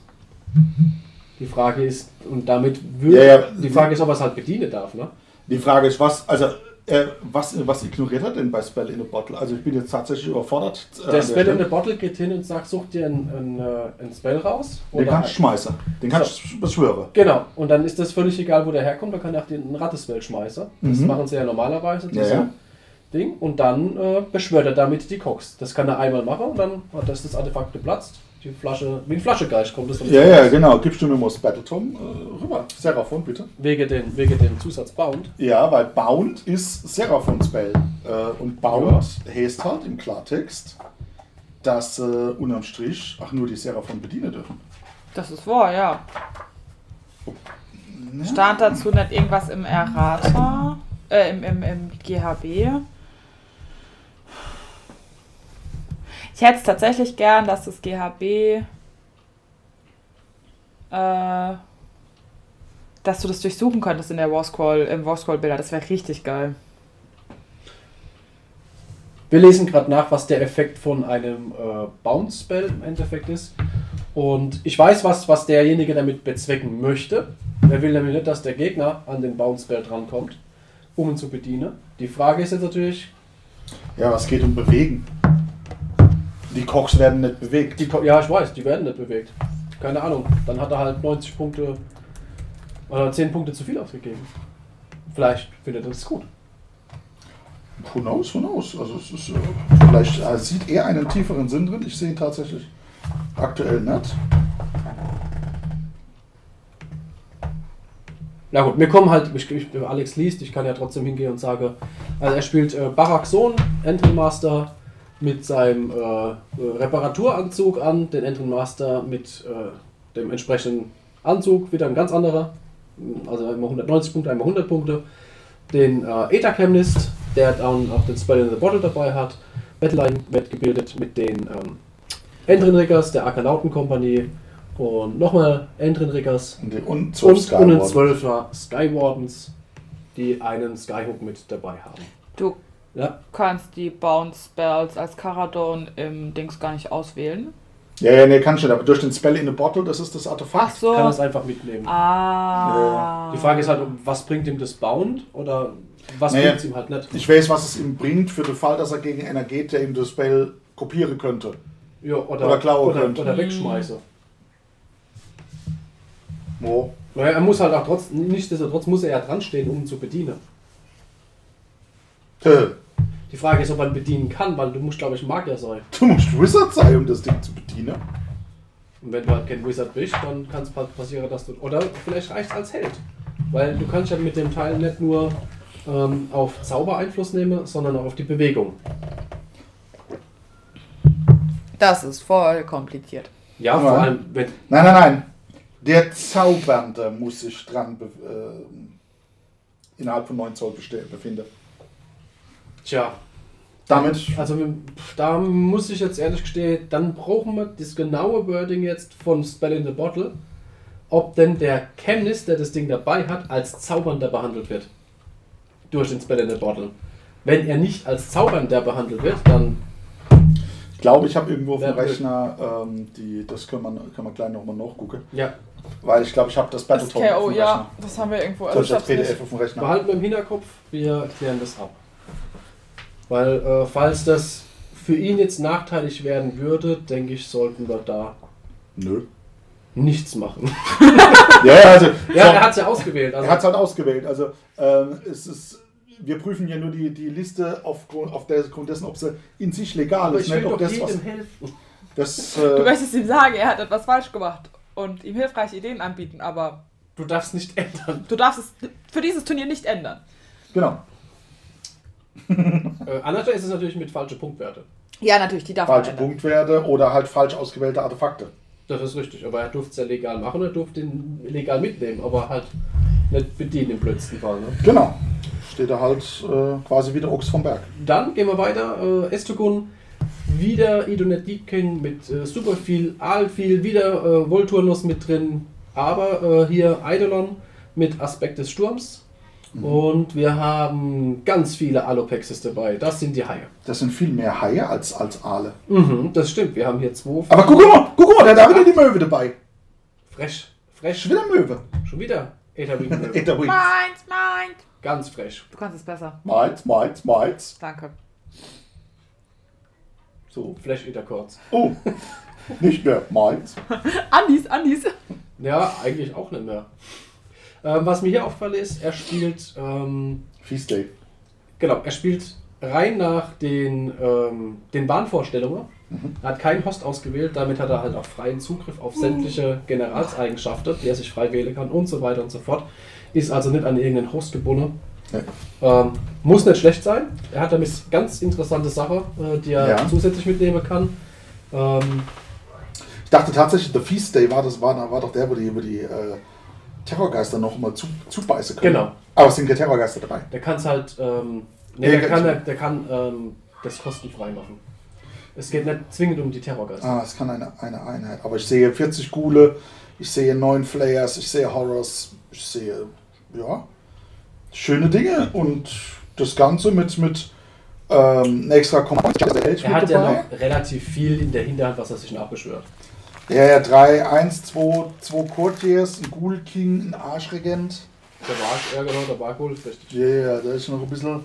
[SPEAKER 4] Die Frage ist, und damit würde.
[SPEAKER 1] Ja, ja.
[SPEAKER 4] Die Frage ist, ob er es halt bedienen darf, ne?
[SPEAKER 1] die Frage ist, was, also Äh, was, was ignoriert er denn bei Spell in a Bottle? Also ich bin jetzt tatsächlich überfordert. äh,
[SPEAKER 4] Der Spell in
[SPEAKER 1] Stelle.
[SPEAKER 4] the Bottle geht hin und sagt, such dir einen, einen, äh, einen Spell raus.
[SPEAKER 1] Den kann ich
[SPEAKER 4] ein-
[SPEAKER 1] schmeißen. Den kann ich beschwören.
[SPEAKER 4] Genau, und dann ist das völlig egal, wo der herkommt. Man kann auch den Rattespell schmeißen. Das
[SPEAKER 1] Mhm.
[SPEAKER 4] machen sie ja normalerweise,
[SPEAKER 1] Ja, ja.
[SPEAKER 4] Ding. Und dann äh, beschwört er damit die Cox. Das kann er einmal machen und dann hat das, das Artefakt geplatzt. Die Flasche, wie ein Flaschegeist kommt das von
[SPEAKER 1] Ja, ja, genau. Gibst du mir mal das Battletom äh, rüber. Seraphon, bitte.
[SPEAKER 4] Wegen dem, wegen dem Zusatz Bound.
[SPEAKER 1] Ja, weil Bound ist Seraphon Spell. Äh, und Bound heißt halt im Klartext, dass äh, unterm Strich auch nur die Seraphon bedienen dürfen.
[SPEAKER 2] Das ist wahr, ja.
[SPEAKER 1] Ja.
[SPEAKER 2] Stand dazu nicht irgendwas im Errata, äh, im, im, im GHB? Ich hätte es tatsächlich gern, dass das GHB, äh, dass du das durchsuchen könntest in der Warscroll, im Warscroll-Bilder. Das wäre richtig geil.
[SPEAKER 4] Wir lesen gerade nach, was der Effekt von einem äh, Bounce-Spell im Endeffekt ist. Und ich weiß, was, was derjenige damit bezwecken möchte. Er will nämlich nicht, dass der Gegner an den Bounce-Spell drankommt, um ihn zu bedienen. Die Frage ist jetzt natürlich,
[SPEAKER 1] ja, es geht um Bewegen. Die Kochs werden nicht bewegt.
[SPEAKER 4] die, ja, ich weiß, die werden nicht bewegt. Keine Ahnung. Dann hat er halt 90 Punkte oder 10 Punkte zu viel ausgegeben. Vielleicht findet er das gut.
[SPEAKER 1] Who knows, who knows? Also es ist, äh, vielleicht äh, sieht er einen tieferen Sinn drin. Ich sehe ihn tatsächlich aktuell nicht.
[SPEAKER 4] Na gut, mir kommen halt, ich, ich, Alex liest, ich kann ja trotzdem hingehen und sage, also er spielt äh, Barak Sohn, Entry Master, mit seinem äh, Reparaturanzug an, den Entry Master mit äh, dem entsprechenden Anzug, wieder ein ganz anderer, also einmal 190 Punkte, einmal 100 Punkte. Den äh, Ether Chemist, der dann auch den Spell in the Bottle dabei hat. Battleline wird gebildet mit den ähm, Entrin Riggers der Arkanauten Company und nochmal Entrin Riggers
[SPEAKER 1] Und, und
[SPEAKER 4] und,
[SPEAKER 1] zwölf
[SPEAKER 4] und einen
[SPEAKER 1] Skyward.
[SPEAKER 4] Zwölfer Skywardens, die einen Skyhook mit dabei haben.
[SPEAKER 2] Du
[SPEAKER 4] Ja,
[SPEAKER 2] kannst die Bounce Spells als Karadon im Dings gar nicht auswählen.
[SPEAKER 1] Ja, ja, nee, kann schon, aber durch den Spell in a Bottle, das ist das Artefakt.
[SPEAKER 2] Ach so.
[SPEAKER 4] kann es einfach mitnehmen.
[SPEAKER 2] Ah.
[SPEAKER 4] Die Frage ist halt, was bringt ihm das Bound oder was
[SPEAKER 1] Naja.
[SPEAKER 4] bringt es ihm halt nicht?
[SPEAKER 1] Ich weiß, was es ihm bringt für den Fall, dass er gegen einer geht, der ihm das Spell kopieren könnte.
[SPEAKER 4] Ja, oder,
[SPEAKER 1] Oder klauen
[SPEAKER 4] oder,
[SPEAKER 1] könnte.
[SPEAKER 4] oder wegschmeißen.
[SPEAKER 1] Wo?
[SPEAKER 4] Naja, er muss halt auch trotz, nichtsdestotrotz muss er ja dran stehen, um ihn zu bedienen.
[SPEAKER 1] Äh,
[SPEAKER 4] Die Frage ist, ob man bedienen kann, weil du musst, glaube ich, ein Magier sein.
[SPEAKER 1] Du musst Wizard sein, um das Ding zu bedienen.
[SPEAKER 4] Und wenn du halt kein Wizard bist, dann kann es passieren, dass du. Oder vielleicht reicht es als Held. Weil du kannst ja mit dem Teil nicht nur ähm, auf Zauber Einfluss nehmen, sondern auch auf die Bewegung.
[SPEAKER 2] Das ist voll kompliziert.
[SPEAKER 4] Ja, vor allem, wenn.
[SPEAKER 1] Nein, nein, nein. Der Zaubernde muss sich dran be äh, innerhalb von 9 Zoll befinden.
[SPEAKER 4] Tja,
[SPEAKER 1] Damit,
[SPEAKER 4] also da muss ich jetzt ehrlich gestehen, dann brauchen wir das genaue Wording jetzt von Spell in the Bottle, ob denn der Chemist, der das Ding dabei hat, als Zaubernder behandelt wird. Durch den Spell in the Bottle. Wenn er nicht als Zaubernder behandelt wird, dann
[SPEAKER 1] ich glaube, ich habe irgendwo auf dem
[SPEAKER 4] Ja.
[SPEAKER 1] Rechner, ähm, die, das können wir, können wir gleich nochmal nachgucken.
[SPEAKER 4] ja,
[SPEAKER 1] Weil ich glaube, ich habe das
[SPEAKER 2] Das
[SPEAKER 1] Battletome auf
[SPEAKER 2] KO,
[SPEAKER 1] dem
[SPEAKER 2] ja,
[SPEAKER 1] Rechner.
[SPEAKER 2] das haben wir irgendwo.
[SPEAKER 1] Das
[SPEAKER 2] Also ich
[SPEAKER 1] das. PDF auf dem Rechner.
[SPEAKER 4] behalten wir im Hinterkopf, wir klären das ab. Weil, äh, falls das für ihn jetzt nachteilig werden würde, denke ich, sollten wir da
[SPEAKER 1] Nö.
[SPEAKER 4] nichts machen. [LAUGHS]
[SPEAKER 1] Ja, also.
[SPEAKER 4] Ja,
[SPEAKER 1] so,
[SPEAKER 4] er hat es ja ausgewählt. Also
[SPEAKER 1] er hat es halt ausgewählt. Also, ähm, es ist. Wir prüfen ja nur die, die Liste aufgrund, auf der, dessen, ob sie in sich legal
[SPEAKER 4] aber
[SPEAKER 1] ist.
[SPEAKER 4] ich will
[SPEAKER 1] Nicht, ob
[SPEAKER 4] doch
[SPEAKER 1] das, was,
[SPEAKER 4] jedem helfen.
[SPEAKER 1] das, [LAUGHS]
[SPEAKER 2] Du
[SPEAKER 1] äh,
[SPEAKER 2] möchtest ihm sagen, er hat etwas falsch gemacht und ihm hilfreiche Ideen anbieten, aber
[SPEAKER 4] Du darfst nicht ändern.
[SPEAKER 2] du darfst es für dieses Turnier nicht ändern.
[SPEAKER 1] genau. [LAUGHS]
[SPEAKER 4] Äh, anders ist es natürlich mit falschen Punktwerte.
[SPEAKER 2] Ja, natürlich, die darf man
[SPEAKER 1] Falsche
[SPEAKER 2] ändern.
[SPEAKER 1] Punktwerte oder halt falsch ausgewählte Artefakte.
[SPEAKER 4] Das ist richtig. Aber er durfte es ja legal machen, er durfte ihn legal mitnehmen, aber halt nicht bedienen im blödsten Fall. Ne?
[SPEAKER 1] Genau. Steht da halt äh, quasi wieder Ochs vom Berg.
[SPEAKER 4] Dann gehen wir weiter. Äh, Estogun, wieder Idonet Deepkin mit äh, super viel Aalfil, wieder äh, Volturnus mit drin, aber äh, hier Eidolon mit Aspekt des Sturms. Und wir haben ganz viele Alopexes dabei. Das sind die Haie.
[SPEAKER 1] Das sind viel mehr Haie als, als Aale.
[SPEAKER 4] Mhm, das stimmt. Wir haben hier zwei.
[SPEAKER 1] Aber guck mal, guck mal, der hat da wieder die Möwe dabei.
[SPEAKER 4] Fresh. Fresh.
[SPEAKER 1] Schon wieder Möwe.
[SPEAKER 4] Schon wieder. Etherwing River.
[SPEAKER 1] Etherwings.
[SPEAKER 2] Meins, meins.
[SPEAKER 4] Ganz frech.
[SPEAKER 2] Du kannst es besser.
[SPEAKER 1] Meins, meins, meins.
[SPEAKER 2] Danke.
[SPEAKER 4] So, Flash kurz.
[SPEAKER 1] Oh, nicht mehr meins. [LAUGHS]
[SPEAKER 2] Andis, Andis.
[SPEAKER 4] Ja, eigentlich auch nicht mehr. Ähm, was mir hier auffällt ist, er spielt, ähm,
[SPEAKER 1] Feast Day.
[SPEAKER 4] genau, er spielt rein nach den, ähm, den Bahnvorstellungen. Er hat keinen Host ausgewählt, damit hat er halt auch freien Zugriff auf sämtliche Generalseigenschaften, die er sich frei wählen kann und so weiter und so fort. Ist also nicht an irgendeinen Host gebunden.
[SPEAKER 1] Ja.
[SPEAKER 4] Ähm, muss nicht schlecht sein. Er hat damit ganz interessante Sachen, äh, die er
[SPEAKER 1] Ja.
[SPEAKER 4] zusätzlich mitnehmen kann. Ähm,
[SPEAKER 1] Ich dachte tatsächlich, der Feast Day war, das war, war doch der, wo die, wo die äh, Terrorgeister noch mal zu, zubeißen können.
[SPEAKER 4] Genau.
[SPEAKER 1] Aber es sind keine Terrorgeister dabei.
[SPEAKER 4] der kann es halt, ähm, nee, der
[SPEAKER 1] ganz
[SPEAKER 4] kann,
[SPEAKER 1] genau.
[SPEAKER 4] der kann ähm, das kostenfrei machen. Es geht nicht zwingend um die Terrorgeister.
[SPEAKER 1] Ah, es kann eine, eine Einheit. Aber ich sehe 40 Gule, ich sehe 9 Flayers, ich sehe Horrors, ich sehe, ja, schöne Dinge. Und das Ganze mit, mit ähm, extra Command.
[SPEAKER 4] Er hat ja noch relativ viel in der Hinterhand, was er sich noch abbeschwört.
[SPEAKER 1] Ja, ja, 3, 1, 2, 2 Courtiers, ein Ghoul King, ein Arschregent.
[SPEAKER 4] Der war, ja genau, der war cool, ist richtig.
[SPEAKER 1] Ja, ja, da ist noch ein bisschen,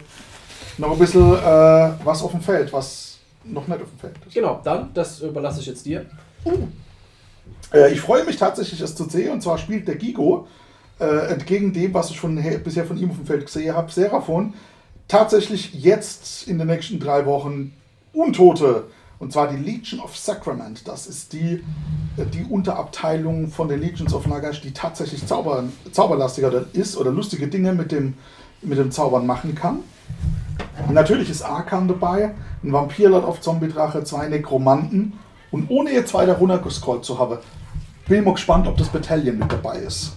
[SPEAKER 1] noch ein bisschen äh, was auf dem Feld, was noch nicht auf dem Feld ist.
[SPEAKER 4] Genau, dann, das überlasse ich jetzt dir.
[SPEAKER 1] Äh, ich freue mich tatsächlich, es zu sehen. Und zwar spielt der Gigo äh, entgegen dem, was ich von, he- bisher von ihm auf dem Feld gesehen habe, Seraphon, tatsächlich jetzt in den nächsten drei Wochen Untote. Und zwar die Legion of Sacrament. Das ist die, äh, die Unterabteilung von den Legions of Nagash, die tatsächlich Zauber, zauberlastiger ist oder lustige Dinge mit dem, mit dem Zaubern machen kann. Natürlich ist Arkan dabei, ein Vampirlord auf Zombie-Drache, zwei Nekromanten. Und ohne jetzt weiter runtergescrollt zu haben, bin ich mal gespannt, ob das Battalion mit dabei ist.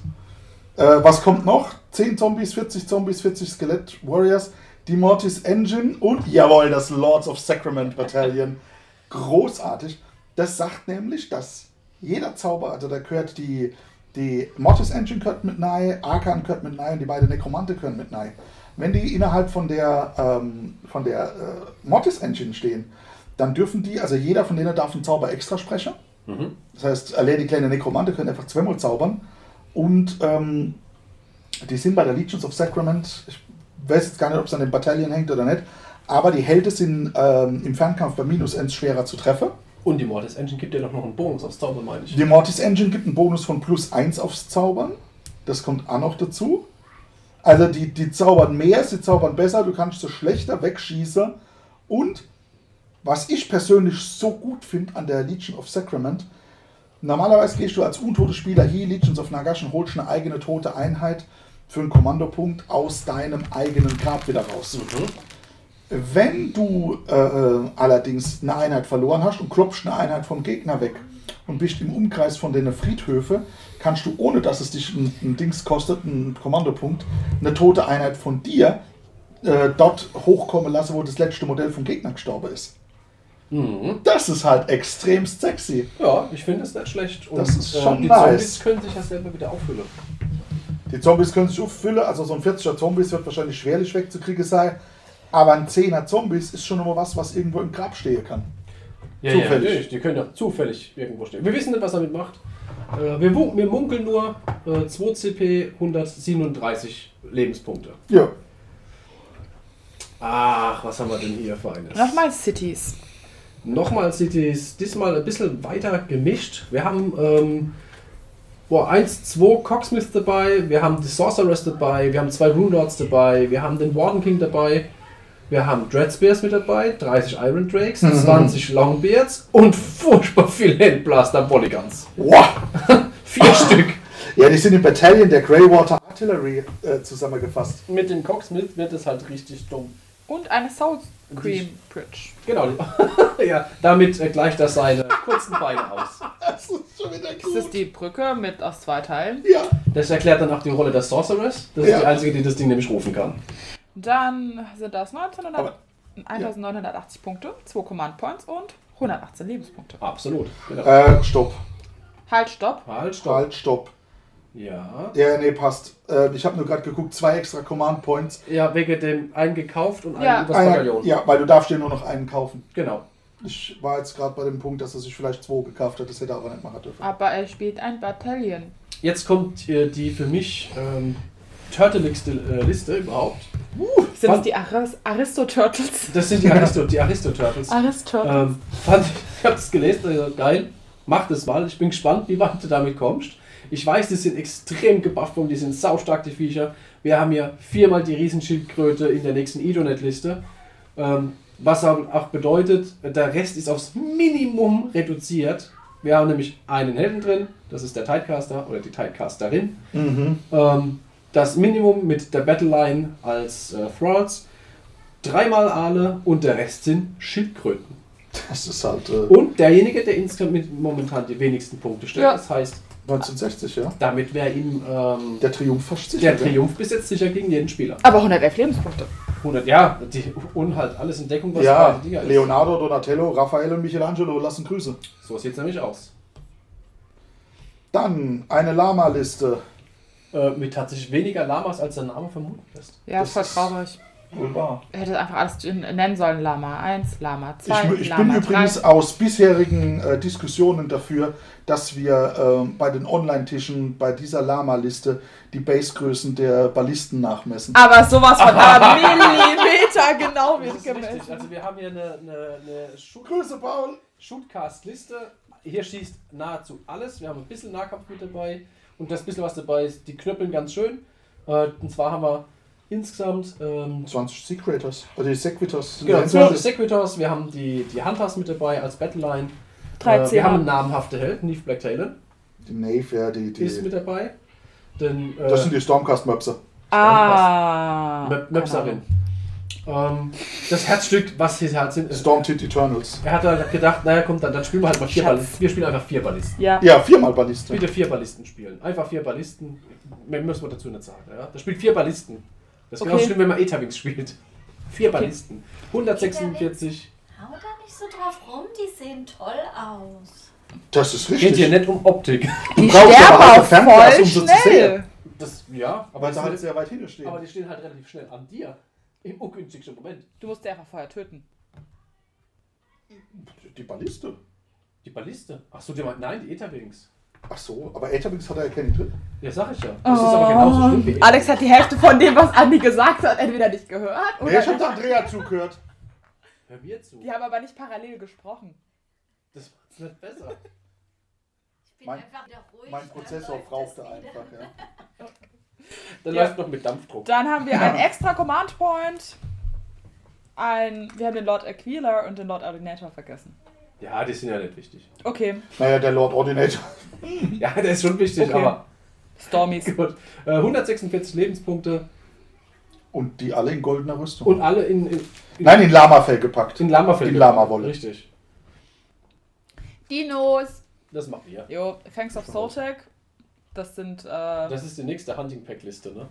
[SPEAKER 1] Äh, was kommt noch? 10 Zombies, 40 Zombies, 40 Skelett Warriors, die Mortis Engine und jawohl, das Lords of Sacrament Battalion. Großartig. Das sagt nämlich, dass jeder Zauber, also da gehört die, die Mortis Engine gehört mit nahe, Arkan gehört mit nahe und die beiden Nekromante gehören mit nahe. Wenn die innerhalb von der, ähm, von der äh, Mortis Engine stehen, dann dürfen die, also jeder von denen darf einen Zauber extra sprechen. Das heißt, alle die kleinen Nekromante können einfach zweimal zaubern. Und ähm, die sind bei der Legions of Sacrament, ich weiß jetzt gar nicht, ob es an dem Bataillon hängt oder nicht, aber die Helden sind ähm, im Fernkampf bei Minus 1 schwerer zu treffen.
[SPEAKER 4] Und die Mortis Engine gibt ja noch einen Bonus aufs Zauber, meine ich.
[SPEAKER 1] Die Mortis Engine gibt einen Bonus von plus 1 aufs Zaubern. Das kommt auch noch dazu. Also die, die zaubern mehr, sie zaubern besser, du kannst sie schlechter wegschießen. Und was ich persönlich so gut finde an der Legion of Sacrament, normalerweise gehst du als untote Spieler hier, Legions of Nagash, und holst eine eigene tote Einheit für einen Kommandopunkt aus deinem eigenen Grab wieder raus. Wenn du äh, allerdings eine Einheit verloren hast und klopfst eine Einheit vom Gegner weg und bist im Umkreis von den Friedhöfe, kannst du, ohne dass es dich ein, ein Dings kostet, einen Kommandopunkt, eine tote Einheit von dir äh, dort hochkommen lassen, wo das letzte Modell vom Gegner gestorben ist.
[SPEAKER 4] Mhm.
[SPEAKER 1] Das ist halt extremst sexy.
[SPEAKER 4] Ja, ich finde es nicht schlecht. Und,
[SPEAKER 1] Das ist schon
[SPEAKER 4] die
[SPEAKER 1] nice.
[SPEAKER 4] Zombies können sich ja selber wieder auffüllen.
[SPEAKER 1] Die Zombies können sich auffüllen, also so ein 40er Zombies wird wahrscheinlich schwerlich wegzukriegen sein. Aber ein 10er Zombies ist schon immer was, was irgendwo im Grab stehen kann.
[SPEAKER 4] Ja,
[SPEAKER 1] Zufällig.
[SPEAKER 4] Ja, natürlich. Die können ja zufällig irgendwo stehen. Wir wissen nicht, was er damit macht. Äh, wir, wir munkeln nur äh, 2 CP, 137 Lebenspunkte.
[SPEAKER 1] Ja.
[SPEAKER 4] Ach, was haben wir denn hier für eines?
[SPEAKER 2] Nochmal Cities.
[SPEAKER 4] Nochmal Cities, diesmal ein bisschen weiter gemischt. Wir haben ähm, boah, 1, 2 Cocksmith dabei, wir haben die Sorceress dabei, wir haben zwei Rune Lords dabei, wir haben den Warden King dabei, wir haben Dreadspears mit dabei, 30 Iron Drakes, 20 Longbeards und furchtbar viel Handblaster Polygons.
[SPEAKER 1] Wow. [LAUGHS]
[SPEAKER 4] Vier Stück.
[SPEAKER 1] Ja, die sind im Battalion der Greywater Artillery äh, zusammengefasst.
[SPEAKER 4] Mit den Cocksmith wird es halt richtig dumm.
[SPEAKER 2] Und eine Soul Cream Bridge.
[SPEAKER 4] Genau, [LAUGHS] ja, damit äh, gleicht das seine kurzen Beine aus.
[SPEAKER 1] Das ist schon wieder
[SPEAKER 2] Ist das die Brücke mit aus zwei Teilen?
[SPEAKER 1] Ja.
[SPEAKER 4] Das erklärt dann auch die Rolle der Sorceress. Das ist
[SPEAKER 1] Ja.
[SPEAKER 4] die einzige, die das Ding nämlich rufen kann.
[SPEAKER 2] Dann sind das 1900,
[SPEAKER 1] Aber-
[SPEAKER 2] 1980 Punkte, 2 Command Points und 118 Lebenspunkte.
[SPEAKER 4] Absolut. Genau.
[SPEAKER 1] Äh, stopp.
[SPEAKER 2] Halt, stopp.
[SPEAKER 4] halt, stopp.
[SPEAKER 1] Halt, stopp.
[SPEAKER 4] Ja.
[SPEAKER 1] Ja, nee, passt. Äh, ich habe nur gerade geguckt, zwei extra Command Points.
[SPEAKER 4] Ja, wegen dem einen gekauft und einen
[SPEAKER 2] Ja.
[SPEAKER 4] übers
[SPEAKER 1] Einer,
[SPEAKER 4] Bataillon.
[SPEAKER 1] ja, weil du darfst dir nur noch einen kaufen.
[SPEAKER 4] Genau.
[SPEAKER 1] Ich war jetzt gerade bei dem Punkt, dass er sich vielleicht zwei gekauft hat, das hätte er aber nicht machen dürfen.
[SPEAKER 2] Aber er spielt ein Bataillon.
[SPEAKER 4] jetzt kommt äh, die für mich ähm, turteligste äh, Liste überhaupt.
[SPEAKER 2] Sind
[SPEAKER 4] Fand-
[SPEAKER 2] es die Aris Aristo-Turtles?
[SPEAKER 4] Das sind die Aristo, die Aristo-Turtles. [LAUGHS]
[SPEAKER 2] Aristo-Turtles.
[SPEAKER 4] Ähm, fand, ich habe es gelesen, also geil, mach das mal. Ich bin gespannt, wie weit du damit kommst. Ich weiß, die sind extrem gebufft worden, die sind saustark, die Viecher. Wir haben hier viermal die Riesenschildkröte in der nächsten Idonet-Liste. Ähm, was auch bedeutet, der Rest ist aufs Minimum reduziert. Wir haben nämlich einen Helden drin, das ist der Tidecaster oder die Tidecasterin.
[SPEAKER 1] Mhm.
[SPEAKER 4] Ähm, das Minimum mit der Battleline als äh, Thralls, dreimal Aale und der Rest sind Schildkröten.
[SPEAKER 1] Das ist halt äh,
[SPEAKER 4] Und derjenige, der insgesamt mit momentan die wenigsten Punkte stellt,
[SPEAKER 2] Ja.
[SPEAKER 4] das heißt,
[SPEAKER 1] 1960, ja.
[SPEAKER 4] damit wäre ihm ähm,
[SPEAKER 1] Der Triumph fast sicher.
[SPEAKER 4] der? Triumph bis jetzt sicher gegen jeden Spieler.
[SPEAKER 2] Aber 111 Lebenspunkte.
[SPEAKER 4] 100, ja, die, und halt alles in Deckung, was
[SPEAKER 1] Ja,
[SPEAKER 4] Dinger ist.
[SPEAKER 1] Leonardo, Donatello, Raphael und Michelangelo lassen Grüße.
[SPEAKER 4] So sieht es nämlich aus.
[SPEAKER 1] Dann eine Lama-Liste.
[SPEAKER 4] Äh, mit tatsächlich weniger Lamas, als der Name vermuten lässt.
[SPEAKER 2] Ja,
[SPEAKER 1] Das
[SPEAKER 2] voll traurig. Er hätte einfach alles nennen sollen. Lama 1, Lama 2,
[SPEAKER 1] Ich, ich
[SPEAKER 2] Lama
[SPEAKER 1] bin übrigens
[SPEAKER 2] 3.
[SPEAKER 1] aus bisherigen äh, Diskussionen dafür, dass wir ähm, bei den Online-Tischen bei dieser Lama-Liste die Basegrößen der Ballisten nachmessen.
[SPEAKER 2] Aber sowas von [LAUGHS] einer Millimeter genau wird
[SPEAKER 4] ist richtig.
[SPEAKER 2] gemessen.
[SPEAKER 4] Also wir haben hier eine, eine, eine Shoot
[SPEAKER 1] Grüße, Paul!
[SPEAKER 4] Shootcast-Liste. Hier schießt nahezu alles. Wir haben ein bisschen Nahkampf mit dabei. Und das bisschen, was dabei ist, die knüppeln ganz schön. Äh, und zwar haben wir insgesamt ähm,
[SPEAKER 1] 20 Secretors, also die Sequitors.
[SPEAKER 4] genau,
[SPEAKER 1] Ja,
[SPEAKER 4] 20 Sequitors, wir haben die, die Hunters mit dabei als Battleline. Äh, wir haben einen
[SPEAKER 2] Zehner.
[SPEAKER 4] namhaften Held, Neve Black Talon,
[SPEAKER 1] Die Nave, ja, die. die
[SPEAKER 4] ist mit dabei. Den, äh,
[SPEAKER 1] das sind die Stormcast-Möpse.
[SPEAKER 2] Ah.
[SPEAKER 4] Möp- Möpserin. Ähm, das Herzstück, was hier halt sind, ist,
[SPEAKER 1] Stormtit Eternals.
[SPEAKER 4] er hat halt gedacht, naja, komm, dann, dann spielen wir halt mal vier
[SPEAKER 2] Schatz.
[SPEAKER 4] Ballisten. Wir spielen einfach vier Ballisten.
[SPEAKER 2] Ja.
[SPEAKER 1] Ja, viermal Balliste.
[SPEAKER 4] Bitte vier Ballisten spielen. Einfach vier Ballisten. Mehr müssen wir dazu nicht sagen. Ja? Das spielt vier Ballisten. Das ist
[SPEAKER 2] Okay.
[SPEAKER 4] genauso schlimm, wenn man Etawings spielt. Vier Ballisten. 146.
[SPEAKER 3] Hau da nicht so drauf rum, die sehen toll aus.
[SPEAKER 1] Das ist
[SPEAKER 4] Geht
[SPEAKER 1] richtig.
[SPEAKER 4] hier nicht um Optik.
[SPEAKER 2] Die
[SPEAKER 1] brauchst
[SPEAKER 2] sterben
[SPEAKER 1] aber halt
[SPEAKER 2] auch
[SPEAKER 1] Fernglas,
[SPEAKER 2] voll
[SPEAKER 1] um sie zu
[SPEAKER 2] schnell.
[SPEAKER 1] sehen.
[SPEAKER 4] Das, ja, aber, das
[SPEAKER 1] halt sehr weit hinten stehen.
[SPEAKER 4] aber die stehen halt relativ schnell an dir. Im ungünstigsten Moment.
[SPEAKER 2] Du musst die einfach vorher töten.
[SPEAKER 1] Die Balliste.
[SPEAKER 4] Die Balliste. Achso, die meint, nein, die Etawings.
[SPEAKER 1] Ach so, aber Etherwings hat er ja keine drin.
[SPEAKER 4] Ja, sag ich ja. Das ist aber genauso schlimm wie
[SPEAKER 2] Oh. Alex hat die Hälfte von dem, was Andi gesagt hat, entweder nicht gehört oder
[SPEAKER 1] Nee, ich hab Andrea zugehört.
[SPEAKER 4] Hör mir zu.
[SPEAKER 2] Die haben aber nicht parallel gesprochen.
[SPEAKER 4] Das macht's nicht besser.
[SPEAKER 3] Ich bin
[SPEAKER 1] Mein-
[SPEAKER 3] einfach wieder ruhig.
[SPEAKER 1] Mein Prozessor brauchte einfach, ja. [LAUGHS] [LAUGHS]
[SPEAKER 4] Dann
[SPEAKER 2] Ja.
[SPEAKER 4] läuft noch mit Dampfdruck.
[SPEAKER 2] Dann haben wir einen extra Command Point. Ein, wir haben den Lord Aquila und den Lord Ordinator vergessen.
[SPEAKER 4] Ja, die sind ja nicht wichtig.
[SPEAKER 2] Okay,
[SPEAKER 1] Naja, der Lord Ordinator. [LAUGHS]
[SPEAKER 4] Ja, der ist schon wichtig,
[SPEAKER 2] Okay.
[SPEAKER 4] aber
[SPEAKER 2] Stormies. [LAUGHS]
[SPEAKER 4] gut. Äh, 146 Lebenspunkte
[SPEAKER 1] Und die alle in goldener Rüstung.
[SPEAKER 4] und alle in, in, in,
[SPEAKER 1] Nein, in Lamafell gepackt.
[SPEAKER 4] in Lamafell.
[SPEAKER 1] in Lamawolle.
[SPEAKER 4] Richtig.
[SPEAKER 2] Dinos.
[SPEAKER 4] Das machen wir.
[SPEAKER 2] Jo, Fangs of Soltec. Das sind, äh, das,
[SPEAKER 4] Das ist die nächste Hunting Pack Liste, ne?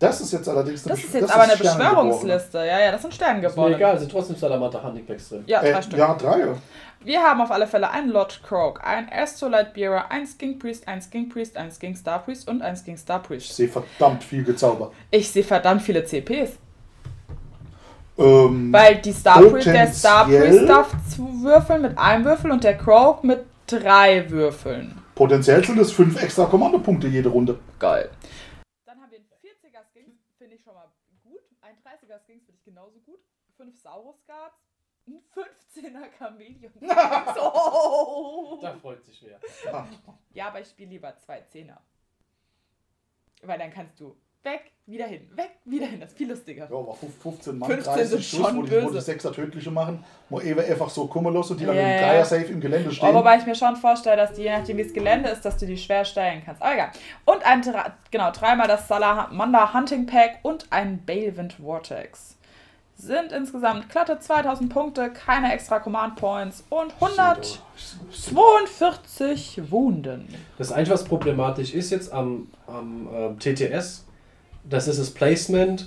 [SPEAKER 1] Das ist jetzt allerdings eine
[SPEAKER 2] ist jetzt aber eine
[SPEAKER 1] Sternengeborene.
[SPEAKER 2] Beschwörungsliste. Ja, ja, das sind
[SPEAKER 4] Ist mir
[SPEAKER 2] Sternengeborene.
[SPEAKER 4] egal, sind trotzdem Salamander Hunting Packs drin.
[SPEAKER 2] Ja, drei
[SPEAKER 1] Äh,
[SPEAKER 2] Stück.
[SPEAKER 1] ja, drei.
[SPEAKER 2] Wir haben auf alle Fälle einen Lord Croak, einen Astrolite Bearer, einen Skink Priest, einen Skink Priest, einen Skink Star Priest und einen Skink Star
[SPEAKER 1] Ich
[SPEAKER 2] Priest.
[SPEAKER 1] sehe verdammt viel gezaubert.
[SPEAKER 2] Ich sehe verdammt viele CPs.
[SPEAKER 1] Ähm,
[SPEAKER 2] Weil die Star Priest, der Star Priest darf zu würfeln mit einem Würfel und der Croak mit drei Würfeln.
[SPEAKER 1] Potenziell sind es fünf extra Kommandopunkte jede Runde.
[SPEAKER 2] Geil. Dann haben wir einen 40er Skink, finde ich schon mal gut. Ein 30er Skink finde ich genauso gut. Fünf Saurus Guards. Ein 15er Chameleon. [LAUGHS] so.
[SPEAKER 4] Da freut sich wer.
[SPEAKER 2] Ja, aber ich spiele lieber zwei Zehner. Weil dann kannst du weg, wieder hin, weg, wieder hin. Das ist viel lustiger.
[SPEAKER 1] Ja, aber 15 Mann,
[SPEAKER 2] 15
[SPEAKER 1] 30
[SPEAKER 2] sind
[SPEAKER 1] Schuss,
[SPEAKER 2] schon
[SPEAKER 1] wo die, wo die. Sechser tödliche machen, wo eben einfach so kummer los und die dann im
[SPEAKER 2] ja.
[SPEAKER 1] Dreier safe im Gelände stehen.
[SPEAKER 2] wobei ich mir schon vorstelle, dass die, je nachdem wie das Gelände ist, dass du die schwer steuern kannst. Aber egal. Und ein, genau, dreimal das Salamander Hunting Pack und ein Balewind Vortex. Sind insgesamt glatte 2000 Punkte, keine extra Command Points und 142 Wunden.
[SPEAKER 4] Das Einzige, was problematisch ist jetzt am, am ähm, TTS, das ist das Placement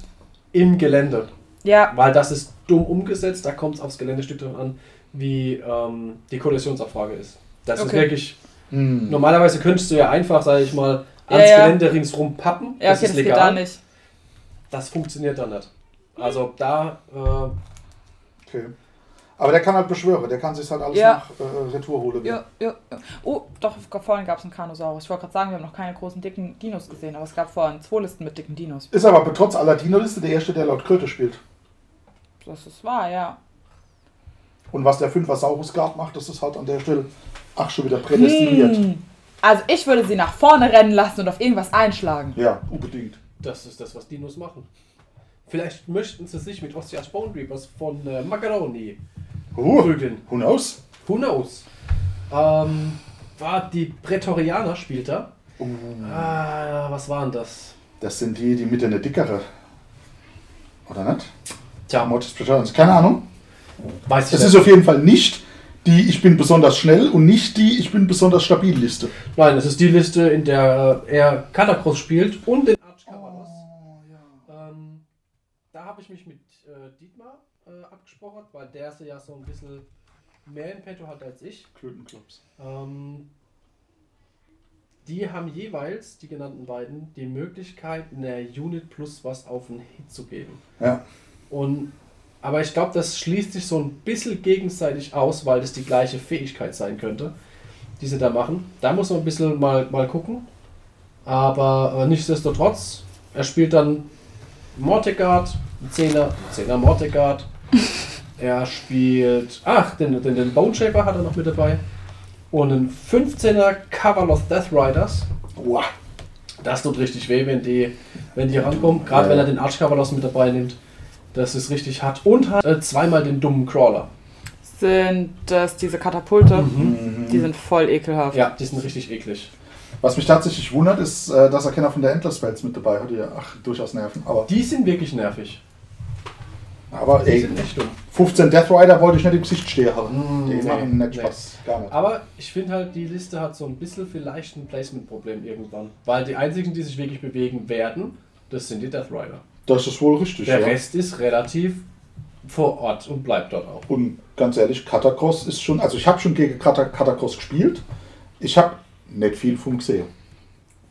[SPEAKER 4] im Gelände.
[SPEAKER 2] Ja,
[SPEAKER 4] Weil das ist dumm umgesetzt, da kommt es aufs Geländestück drauf an, wie ähm, die Kollisionsabfrage ist. Das ist
[SPEAKER 2] Okay.
[SPEAKER 4] wirklich.
[SPEAKER 1] Hm.
[SPEAKER 4] Normalerweise könntest du ja einfach, sage ich mal,
[SPEAKER 2] Ja,
[SPEAKER 4] ans
[SPEAKER 2] ja.
[SPEAKER 4] Gelände ringsrum pappen.
[SPEAKER 2] ja
[SPEAKER 4] das
[SPEAKER 2] okay,
[SPEAKER 4] ist
[SPEAKER 2] das geht
[SPEAKER 4] legal.
[SPEAKER 2] da nicht.
[SPEAKER 4] Das funktioniert dann nicht. Also da, äh,
[SPEAKER 1] Okay. Aber der kann halt beschwören, der kann sich halt alles
[SPEAKER 2] Ja.
[SPEAKER 1] nach äh, Retour holen.
[SPEAKER 2] Ja, ja, ja. Oh, doch, vorhin gab es einen Kanosaurus. Ich wollte gerade sagen, wir haben noch keine großen dicken Dinos gesehen, aber es gab vorhin zwei Listen mit dicken Dinos.
[SPEAKER 1] Ist aber trotz aller Dino-Liste der erste, der laut Kröte spielt.
[SPEAKER 2] Das ist wahr, ja.
[SPEAKER 1] Und was der Fünfer-Saurus Guard macht, das ist halt an der Stelle, ach, schon wieder prädestiniert.
[SPEAKER 2] Hm. Also ich würde sie nach vorne rennen lassen und auf irgendwas einschlagen.
[SPEAKER 1] Ja, unbedingt.
[SPEAKER 4] Das ist das, was Dinos machen. Vielleicht möchten sie sich mit Ostias Bone Reapers von äh, Macaroni
[SPEAKER 1] Uh,
[SPEAKER 4] prügeln.
[SPEAKER 1] who knows?
[SPEAKER 4] Who knows? Ähm, war die Prätorianer spielt da.
[SPEAKER 1] Uh,
[SPEAKER 4] Ah, was waren das?
[SPEAKER 1] das sind die, die mit eine dickere. Oder nicht?
[SPEAKER 4] Tja,
[SPEAKER 1] Mortis Praetorians. Keine Ahnung.
[SPEAKER 4] weiß ich
[SPEAKER 1] Es ist auf jeden Fall nicht die Ich bin besonders schnell und nicht die Ich bin besonders stabil Liste.
[SPEAKER 4] Nein, es ist die Liste, in der äh, er Katakros spielt und den Arch Cavalos. Ähm, da habe ich mich mit äh, abgesprochen, weil der sie ja so ein bisschen mehr in petto hat als ich.
[SPEAKER 1] Klötenclubs.
[SPEAKER 4] Ähm, die haben jeweils, die genannten beiden, die Möglichkeit, in der Unit plus was auf einen Hit zu geben.
[SPEAKER 1] Ja.
[SPEAKER 4] Und, aber ich glaube, das schließt sich so ein bisschen gegenseitig aus, weil das die gleiche Fähigkeit sein könnte, die sie da machen. Da muss man ein bisschen mal, mal gucken. Aber äh, nichtsdestotrotz, er spielt dann Mortegard, ein 10er, ein 10er Mortegard. [LAUGHS] er spielt, ach, den, den, den Bone Shaper hat er noch mit dabei. Und ein 15er Cavaloth Death Riders.
[SPEAKER 1] Wow.
[SPEAKER 4] Das tut richtig weh, wenn die, wenn die rankommen. Gerade
[SPEAKER 1] Ja.
[SPEAKER 4] wenn er den Archcavalos mit dabei nimmt. Das ist richtig hart. Und hat äh, zweimal den dummen Crawler.
[SPEAKER 2] Sind das diese Katapulte?
[SPEAKER 1] Mhm.
[SPEAKER 2] Die sind voll ekelhaft.
[SPEAKER 4] Ja, die sind richtig eklig.
[SPEAKER 1] Was mich tatsächlich wundert, ist, äh, dass er keiner von der Endless Spells mit dabei hat, die ja ach, durchaus nerven. Aber,
[SPEAKER 4] Die sind wirklich nervig.
[SPEAKER 1] Aber ey,
[SPEAKER 4] sind echt dumm.
[SPEAKER 1] 15 Death Rider wollte ich nicht im Gesicht stehen haben.
[SPEAKER 4] Mm,
[SPEAKER 1] die
[SPEAKER 4] nee,
[SPEAKER 1] machen nicht
[SPEAKER 4] nee.
[SPEAKER 1] Spaß. Gar nicht.
[SPEAKER 4] Aber ich finde halt, die Liste hat so ein bisschen vielleicht ein Placement-Problem irgendwann. Weil die einzigen, die sich wirklich bewegen werden, das sind die Death Rider.
[SPEAKER 1] Das ist wohl richtig.
[SPEAKER 4] Der
[SPEAKER 1] ja.
[SPEAKER 4] Rest ist relativ vor Ort und bleibt dort auch.
[SPEAKER 1] Und ganz ehrlich, Katakros ist schon, also ich habe schon gegen Kata- Katakros gespielt. Ich habe nicht viel vom gesehen.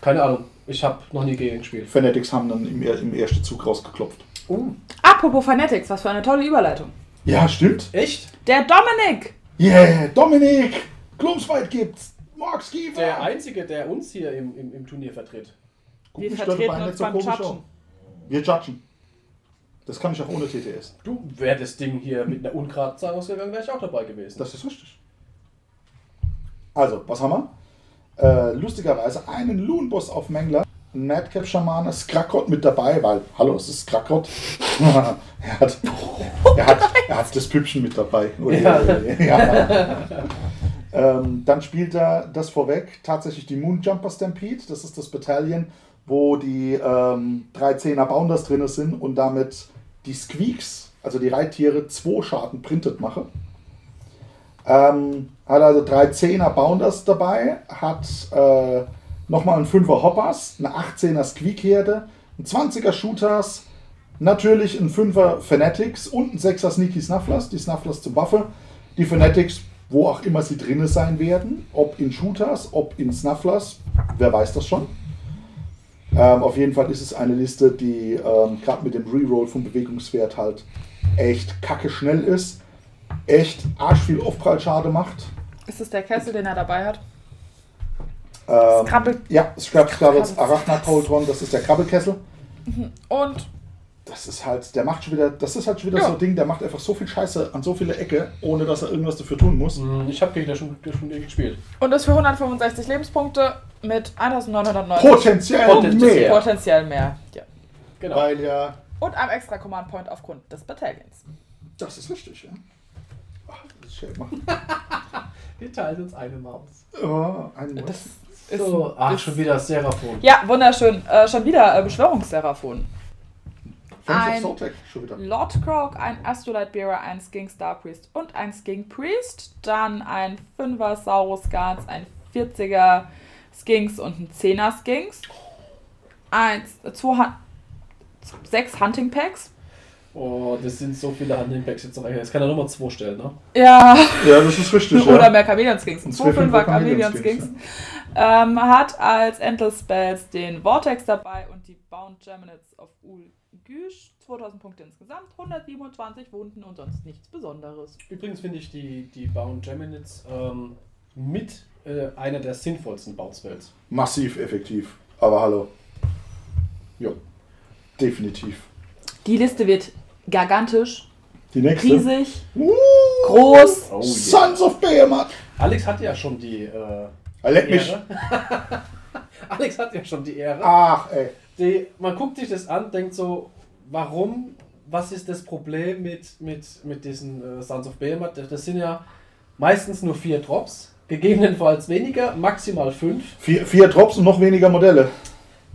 [SPEAKER 4] Keine Ahnung, ich habe noch nie gegen ihn gespielt.
[SPEAKER 1] Fanatics haben dann im, im ersten Zug rausgeklopft.
[SPEAKER 4] Oh,
[SPEAKER 2] Apropos Fanatics, was für eine tolle Überleitung.
[SPEAKER 1] Ja, stimmt.
[SPEAKER 4] echt?
[SPEAKER 2] Der Dominik!
[SPEAKER 1] Yeah, Dominik! Gloomsfight gibt's! Mark Schiefer!
[SPEAKER 4] Der Einzige, der uns hier im, im, im Turnier vertritt.
[SPEAKER 1] Guck
[SPEAKER 2] Wir vertreten uns beim
[SPEAKER 1] komisch
[SPEAKER 2] Judgen.
[SPEAKER 1] Wir judgen. Das kann ich auch ohne TTS.
[SPEAKER 4] Du, wäre das Ding hier mit einer Ungrad-Zahl ausgegangen, wäre ich auch dabei gewesen.
[SPEAKER 1] Das ist richtig. Also, was haben wir? Äh, lustigerweise einen Loon-Boss auf Mengler, ein Madcap-Schamane, Skrakot mit dabei, weil, hallo, es ist Skrakot. [LAUGHS] er, hat, er, hat, er hat das Püppchen mit dabei. [LAUGHS] Ui,
[SPEAKER 4] Ja.
[SPEAKER 1] ui. Ja. ähm, dann spielt er das vorweg tatsächlich die Moonjumper Stampede. Das ist das Bataillon, wo die ähm, drei Zehner Bounders drin sind und damit die Squeaks, also die Reittiere, zwei Schaden printet mache. Ähm, hat also drei 10er Bounders dabei, hat äh, nochmal einen 5er Hoppers, eine 18er Squeak-Herde, ein 20er Shooters, natürlich ein 5er Fanatics und ein 6er Sneaky Snufflers, die Snufflers zum Waffe. Die Fanatics, wo auch immer sie drinne sein werden, ob in Shooters, ob in Snufflers, wer weiß das schon. Ähm, auf jeden Fall ist es eine Liste, die ähm, gerade mit dem Reroll vom Bewegungswert halt echt kacke schnell ist, echt arsch viel Aufprallschade macht.
[SPEAKER 2] Ist es der Kessel, den er dabei hat?
[SPEAKER 1] Ähm,
[SPEAKER 2] Krabbel-
[SPEAKER 1] Ja, Scrap Scrabbles Arachnatoltron, das ist der Krabbelkessel.
[SPEAKER 2] Und
[SPEAKER 1] Das ist halt, der macht schon wieder, das ist halt schon wieder
[SPEAKER 2] Ja.
[SPEAKER 1] so ein Ding, der macht einfach so viel Scheiße an so viele Ecke, ohne dass er irgendwas dafür tun muss.
[SPEAKER 4] Hm, Ich habe gegen den schon, schon gespielt.
[SPEAKER 2] Und ist für 165 Lebenspunkte mit 1990
[SPEAKER 1] Potenziell,
[SPEAKER 4] Potenziell.
[SPEAKER 1] mehr.
[SPEAKER 2] potenziell mehr. Ja.
[SPEAKER 4] Genau.
[SPEAKER 1] Weil ja,
[SPEAKER 2] Und einem extra Command Point aufgrund des Bataillons.
[SPEAKER 1] das ist richtig, ja. Ach, das ist schön gemacht. [LAUGHS]
[SPEAKER 4] Wir teilen uns eine Maus.
[SPEAKER 1] Oh, ein Wort.
[SPEAKER 2] Das
[SPEAKER 4] So, ach,
[SPEAKER 2] ist-
[SPEAKER 4] schon wieder Seraphon.
[SPEAKER 2] Ja, wunderschön. Äh, schon wieder äh, Beschwörungsseraphon. Ein-
[SPEAKER 1] wieder.
[SPEAKER 2] Lord Croak, ein Astrolite Bearer, ein Skink Star Priest und ein Skink Priest. Dann ein 5er Saurus Guards, ein 40er Skinks und ein 10er Skinks. Eins, zwei, Han- sechs Hunting Packs.
[SPEAKER 4] Oh, das sind so viele Hunting Packs jetzt noch. Jetzt kann er Nummer 2 stellen, ne?
[SPEAKER 2] Ja,
[SPEAKER 1] Ja, das ist richtig, [LAUGHS]
[SPEAKER 2] oder
[SPEAKER 1] ja.
[SPEAKER 2] mehr Chameleon Skinks. Zwei
[SPEAKER 1] zwei
[SPEAKER 2] Fünfer
[SPEAKER 1] Fünfer
[SPEAKER 2] Chameleon
[SPEAKER 1] Chameleon-Skinks,
[SPEAKER 2] Skinks. Ähm, hat als Endless Spells den Vortex dabei und die Bound Geminids of Ul Güsch, 2000 Punkte insgesamt, 127 Wunden und sonst nichts Besonderes.
[SPEAKER 4] Übrigens finde ich die, die Bauen Geminids ähm, mit äh, einer der sinnvollsten Bauspells.
[SPEAKER 1] Massiv effektiv. Aber hallo. Jo. Definitiv.
[SPEAKER 2] Die Liste wird gigantisch,
[SPEAKER 1] Die nächste.
[SPEAKER 2] riesig,
[SPEAKER 1] Uh,
[SPEAKER 2] groß.
[SPEAKER 4] Oh,
[SPEAKER 1] Sons of Behemoth.
[SPEAKER 4] Alex hat ja schon die äh,
[SPEAKER 1] Leck mich. [LAUGHS]
[SPEAKER 4] Alex hat ja schon die Ehre.
[SPEAKER 1] Ach, ey.
[SPEAKER 4] Die, man guckt sich das an, denkt so, warum, was ist das Problem mit, mit, mit diesen äh, Sons of Behemoth? Das sind ja meistens nur vier Drops, gegebenenfalls weniger, maximal fünf.
[SPEAKER 1] Vier, vier Drops und noch weniger Modelle.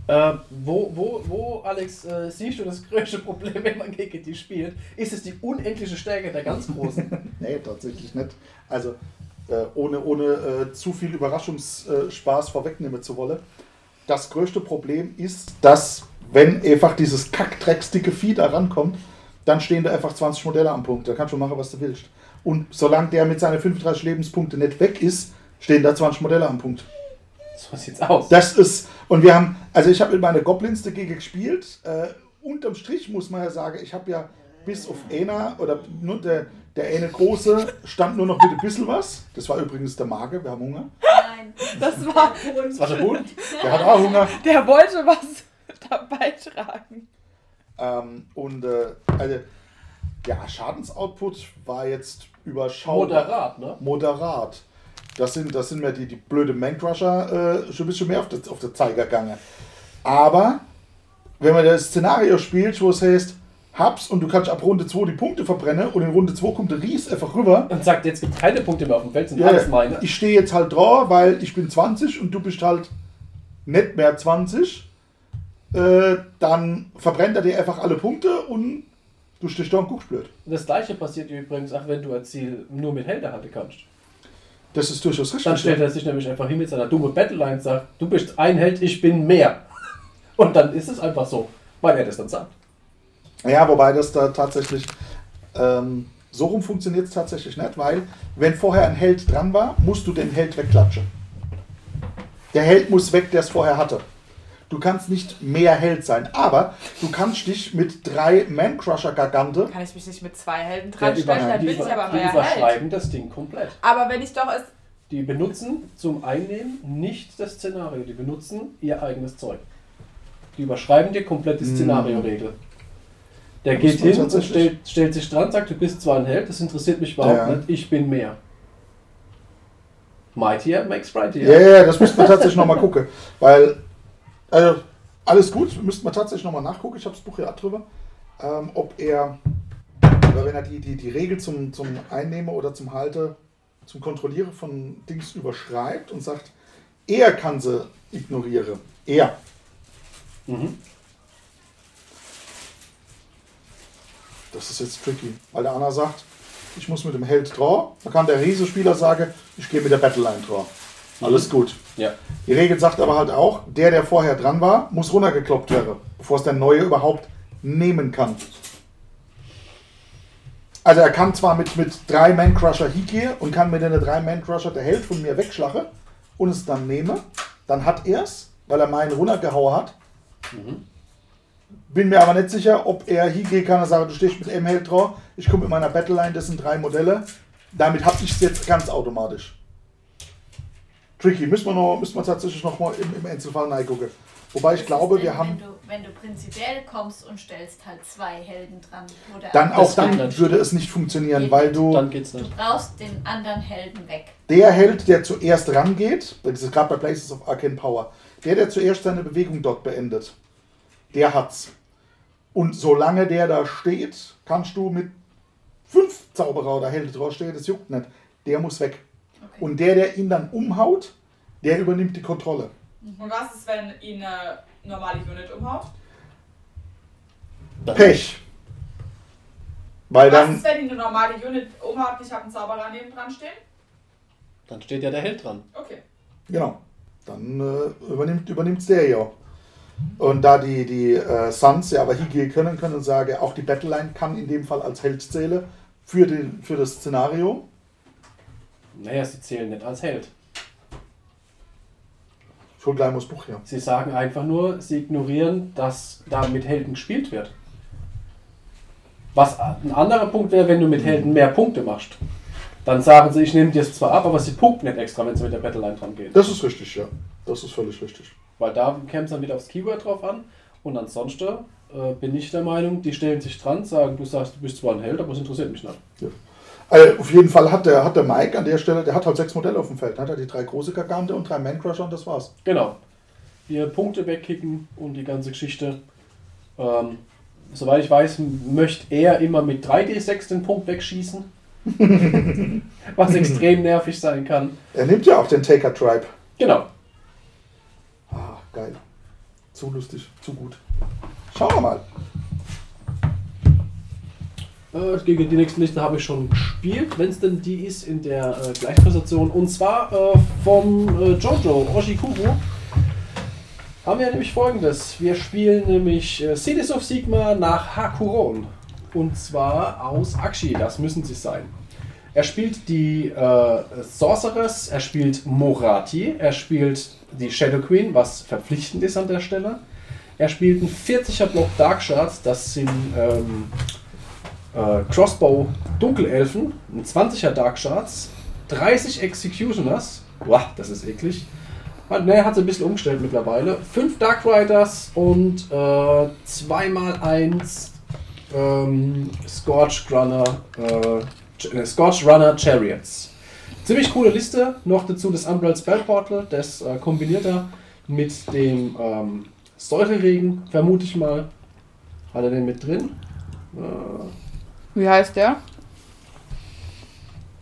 [SPEAKER 4] Äh, wo, wo, wo, Alex, äh, siehst du das größte Problem, wenn man gegen die spielt? Ist es die unendliche Stärke der ganz Großen? [LAUGHS]
[SPEAKER 1] Nee, tatsächlich nicht. Also, äh, ohne, ohne äh, zu viel Überraschungsspaß vorwegnehmen zu wollen. Das größte Problem ist, dass, wenn einfach dieses kackdrecksdicke Vieh da rankommt, dann stehen da einfach 20 Modelle am Punkt. Da kannst du machen, was du willst. Und solange der mit seinen 35 Lebenspunkte nicht weg ist, stehen da 20 Modelle am Punkt.
[SPEAKER 4] so sieht's aus.
[SPEAKER 1] Das ist, und wir haben, also ich habe mit meiner Goblins dagegen gespielt. Äh, unterm Strich muss man ja sagen, ich habe ja bis auf einer oder nur der, der eine große stand nur noch mit ein bisschen was. Das war übrigens der Mage, wir haben Hunger.
[SPEAKER 3] Nein.
[SPEAKER 2] Das war,
[SPEAKER 4] Das war der Hund.
[SPEAKER 1] Der hat auch Hunger.
[SPEAKER 2] der wollte was [LAUGHS] dabei tragen.
[SPEAKER 1] Ähm, und äh, also, ja, Schadensoutput war jetzt überschaubar.
[SPEAKER 4] Moderat, ne?
[SPEAKER 1] Moderat. Das sind, das sind mir die, die blöde Mancrusher äh, schon ein bisschen mehr auf der, auf der Zeiger gegangen. Aber wenn man das Szenario spielt, wo es heißt, hab's und du kannst ab Runde 2 die Punkte verbrennen und in Runde 2 kommt der Ries einfach rüber.
[SPEAKER 4] Und sagt, jetzt gibt keine Punkte mehr auf dem Feld, sind
[SPEAKER 1] Ja,
[SPEAKER 4] alles meine.
[SPEAKER 1] ich stehe jetzt halt da, weil ich bin 20 und du bist halt nicht mehr 20. Äh, dann verbrennt er dir einfach alle Punkte und du stehst da und guckst blöd.
[SPEAKER 4] Und das gleiche passiert übrigens auch, wenn du ein Ziel nur mit Helden halten kannst.
[SPEAKER 1] Das ist durchaus richtig.
[SPEAKER 4] Dann stellt er sich nämlich einfach hin mit seiner dummen Battleline und sagt, du bist ein Held, ich bin mehr. Und dann ist es einfach so, weil er das dann sagt.
[SPEAKER 1] Ja, wobei das da tatsächlich ähm, so rum funktioniert es tatsächlich nicht, weil wenn vorher ein Held dran war, musst du den Held wegklatschen. Der Held muss weg, der es vorher hatte. Du kannst nicht mehr Held sein, aber du kannst dich mit drei Man-Crusher-Gargante
[SPEAKER 2] Kann ich mich nicht mit zwei Helden
[SPEAKER 4] Ja,
[SPEAKER 2] dran stellen, dann
[SPEAKER 4] die,
[SPEAKER 2] bin ich aber
[SPEAKER 4] die
[SPEAKER 2] mehr Held.
[SPEAKER 4] überschreiben das Ding komplett.
[SPEAKER 2] Aber wenn ich doch es.
[SPEAKER 4] Die benutzen zum Einnehmen nicht das Szenario, die benutzen ihr eigenes Zeug. Die überschreiben dir komplett die
[SPEAKER 1] Hm.
[SPEAKER 4] Szenario-Regel. Der geht hin und stellt, stellt sich dran, sagt, du bist zwar ein Held, das interessiert mich überhaupt
[SPEAKER 1] Ja.
[SPEAKER 4] nicht, ich bin mehr. Mightier makes
[SPEAKER 1] Ja,
[SPEAKER 4] rightier.
[SPEAKER 1] ja, das müsste man tatsächlich nochmal gucken. Weil, also, alles gut, müsste man tatsächlich nochmal nachgucken. Ich habe das Buch ja auch drüber. Ähm, ob er, oder wenn er die, die, die Regel zum, zum Einnehmen oder zum Halte, zum Kontrollieren von Dings überschreibt und sagt, er kann sie ignorieren. Er.
[SPEAKER 4] Mhm.
[SPEAKER 1] Das ist jetzt tricky. Weil der Anna sagt, ich muss mit dem Held draw. Dann kann der Riese-Spieler sagen, ich gehe mit der Battleline draw. Alles gut.
[SPEAKER 4] Ja.
[SPEAKER 1] Die Regel sagt aber halt auch, der, der vorher dran war, muss runtergekloppt werden, bevor es der Neue überhaupt nehmen kann. Also er kann zwar mit, mit drei Man-Crusher hingehen und kann mit den drei Man-Crusher der Held von mir wegschlagen und es dann nehme, dann hat er es, weil er meinen runtergehauen hat. Bin mir aber nicht sicher, ob er hingehen kann und sagen, du stehst mit M Held drauf, ich komme mit meiner Battleline, das sind drei Modelle. Damit habe ich es jetzt ganz automatisch. Tricky, müssen wir, noch, müssen wir tatsächlich noch mal im, im Einzelfall reingucken. Wobei ich
[SPEAKER 3] Was
[SPEAKER 1] glaube, wir haben
[SPEAKER 3] Wenn du, wenn du prinzipiell kommst und stellst halt zwei Helden dran. Oder
[SPEAKER 1] dann auch dann
[SPEAKER 4] geht
[SPEAKER 1] würde es nicht funktionieren, weil du
[SPEAKER 4] Dann geht's
[SPEAKER 3] du
[SPEAKER 4] nicht.
[SPEAKER 3] brauchst den anderen Helden weg.
[SPEAKER 1] der Held, der zuerst rangeht, das ist gerade bei Places of Arcane Power, der, der zuerst seine Bewegung dort beendet, der hat's. Und solange der da steht, kannst du mit fünf Zauberer oder Helden draufstehen, das juckt nicht. Der muss weg.
[SPEAKER 3] Okay.
[SPEAKER 1] Und der, der ihn dann umhaut, der übernimmt die Kontrolle.
[SPEAKER 2] Und was ist, wenn ihn eine normale Unit umhaut?
[SPEAKER 1] Pech. Weil
[SPEAKER 2] Was
[SPEAKER 1] dann
[SPEAKER 2] ist, wenn ihn eine normale Unit umhaut? Ich habe einen Zauberer neben dran stehen?
[SPEAKER 4] Dann steht ja der Held dran.
[SPEAKER 2] Okay.
[SPEAKER 1] Genau. Dann äh, übernimmt übernimmt's der ja. Und da die, die äh, Suns ja aber hier gehen können, können sagen, auch die Battleline kann in dem Fall als Held zählen für, den, für das Szenario.
[SPEAKER 4] Naja, sie zählen nicht als Held.
[SPEAKER 1] Ich hol gleich mal das Buch hier.
[SPEAKER 4] Sie sagen einfach nur, sie ignorieren, dass da mit Helden gespielt wird. Was ein anderer Punkt wäre, wenn du mit Helden mehr Punkte machst. Dann sagen sie, ich nehme dir es zwar ab, aber sie punkten nicht extra, wenn sie mit der Battleline dran gehen.
[SPEAKER 1] Das ist richtig, ja. Das ist völlig richtig.
[SPEAKER 4] Weil da käme es dann wieder aufs Keyword drauf an. Und ansonsten äh, bin ich der Meinung, die stellen sich dran, sagen, du sagst, du bist zwar ein Held, aber es interessiert mich nicht.
[SPEAKER 1] Also auf jeden Fall hat der, hat der Mike an der Stelle, der hat halt sechs Modelle auf dem Feld. Hat er die drei große Gigante und drei Man-Crusher und das war's.
[SPEAKER 4] Genau. Hier Punkte wegkicken und die ganze Geschichte. Ähm, soweit ich weiß, möchte er immer mit 3D6 den Punkt wegschießen. [LAUGHS] Was extrem nervig sein kann.
[SPEAKER 1] Er nimmt ja auch den Taker Tribe.
[SPEAKER 4] Genau.
[SPEAKER 1] Geil. Zu lustig, zu gut. Schauen wir mal.
[SPEAKER 4] Äh, gegen die nächste Liste habe ich schon gespielt, wenn es denn die ist in der äh, Gleichpräsentation. Und zwar äh, vom äh, Jojo Oshikuru. Haben wir nämlich folgendes. Wir spielen nämlich äh, Cities of Sigma nach Hakuron. Und zwar aus Akshi, das müssen sie sein. Er spielt die äh, Sorceress, er spielt Morati, er spielt die Shadow Queen, was verpflichtend ist an der Stelle. Er spielt einen 40er Block Dark Shards, das sind ähm, äh, Crossbow Dunkelelfen, ein 20er Dark Shards, 30 Executioners, boah, das ist eklig. Hat, ne, hat sie ein bisschen umgestellt mittlerweile. 5 Dark Riders und äh, 2x1 ähm, Scorch Runner, Ch- äh, Scorch Runner Chariots. Ziemlich coole Liste. Noch dazu das Umbral Spell Portal, das äh, kombiniert er mit dem ähm, Säureregen, vermute ich mal. Hat er den mit drin? Äh,
[SPEAKER 2] Wie heißt der?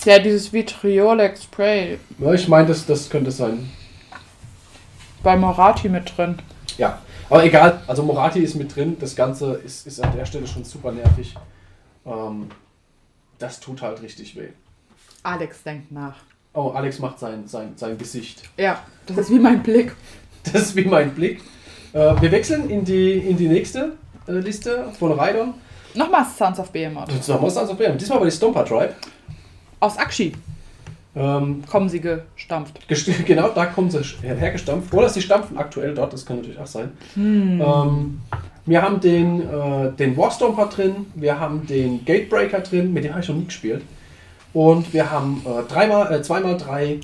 [SPEAKER 2] Der hat dieses Vitriolic Spray
[SPEAKER 4] ja, ich meine, das, das könnte sein.
[SPEAKER 2] bei Morati mit drin.
[SPEAKER 4] Ja, aber egal. Also Morati ist mit drin. Das Ganze ist, ist an der Stelle schon super nervig. Ähm, das tut halt richtig weh.
[SPEAKER 2] Alex denkt nach.
[SPEAKER 4] Oh, Alex macht sein, sein, sein Gesicht.
[SPEAKER 2] Ja, das ist wie mein Blick. [LAUGHS]
[SPEAKER 4] Das ist wie mein Blick. Äh, wir wechseln in die, in die nächste äh, Liste von Raidon.
[SPEAKER 2] Nochmal Sons of Behemoth.
[SPEAKER 4] Das ist noch Monster of Bam. Diesmal war die Stomper Tribe.
[SPEAKER 2] Aus Akshi
[SPEAKER 4] Ähm,
[SPEAKER 2] kommen sie gestampft.
[SPEAKER 4] gest- [LAUGHS] genau, da kommen sie her- hergestampft. Oder sie stampfen aktuell dort, das kann natürlich auch sein. Ähm, wir haben den, äh, den Warstomper drin, wir haben den Gatebreaker drin, mit dem habe ich noch nie gespielt. Und wir haben äh, dreimal, äh, zweimal drei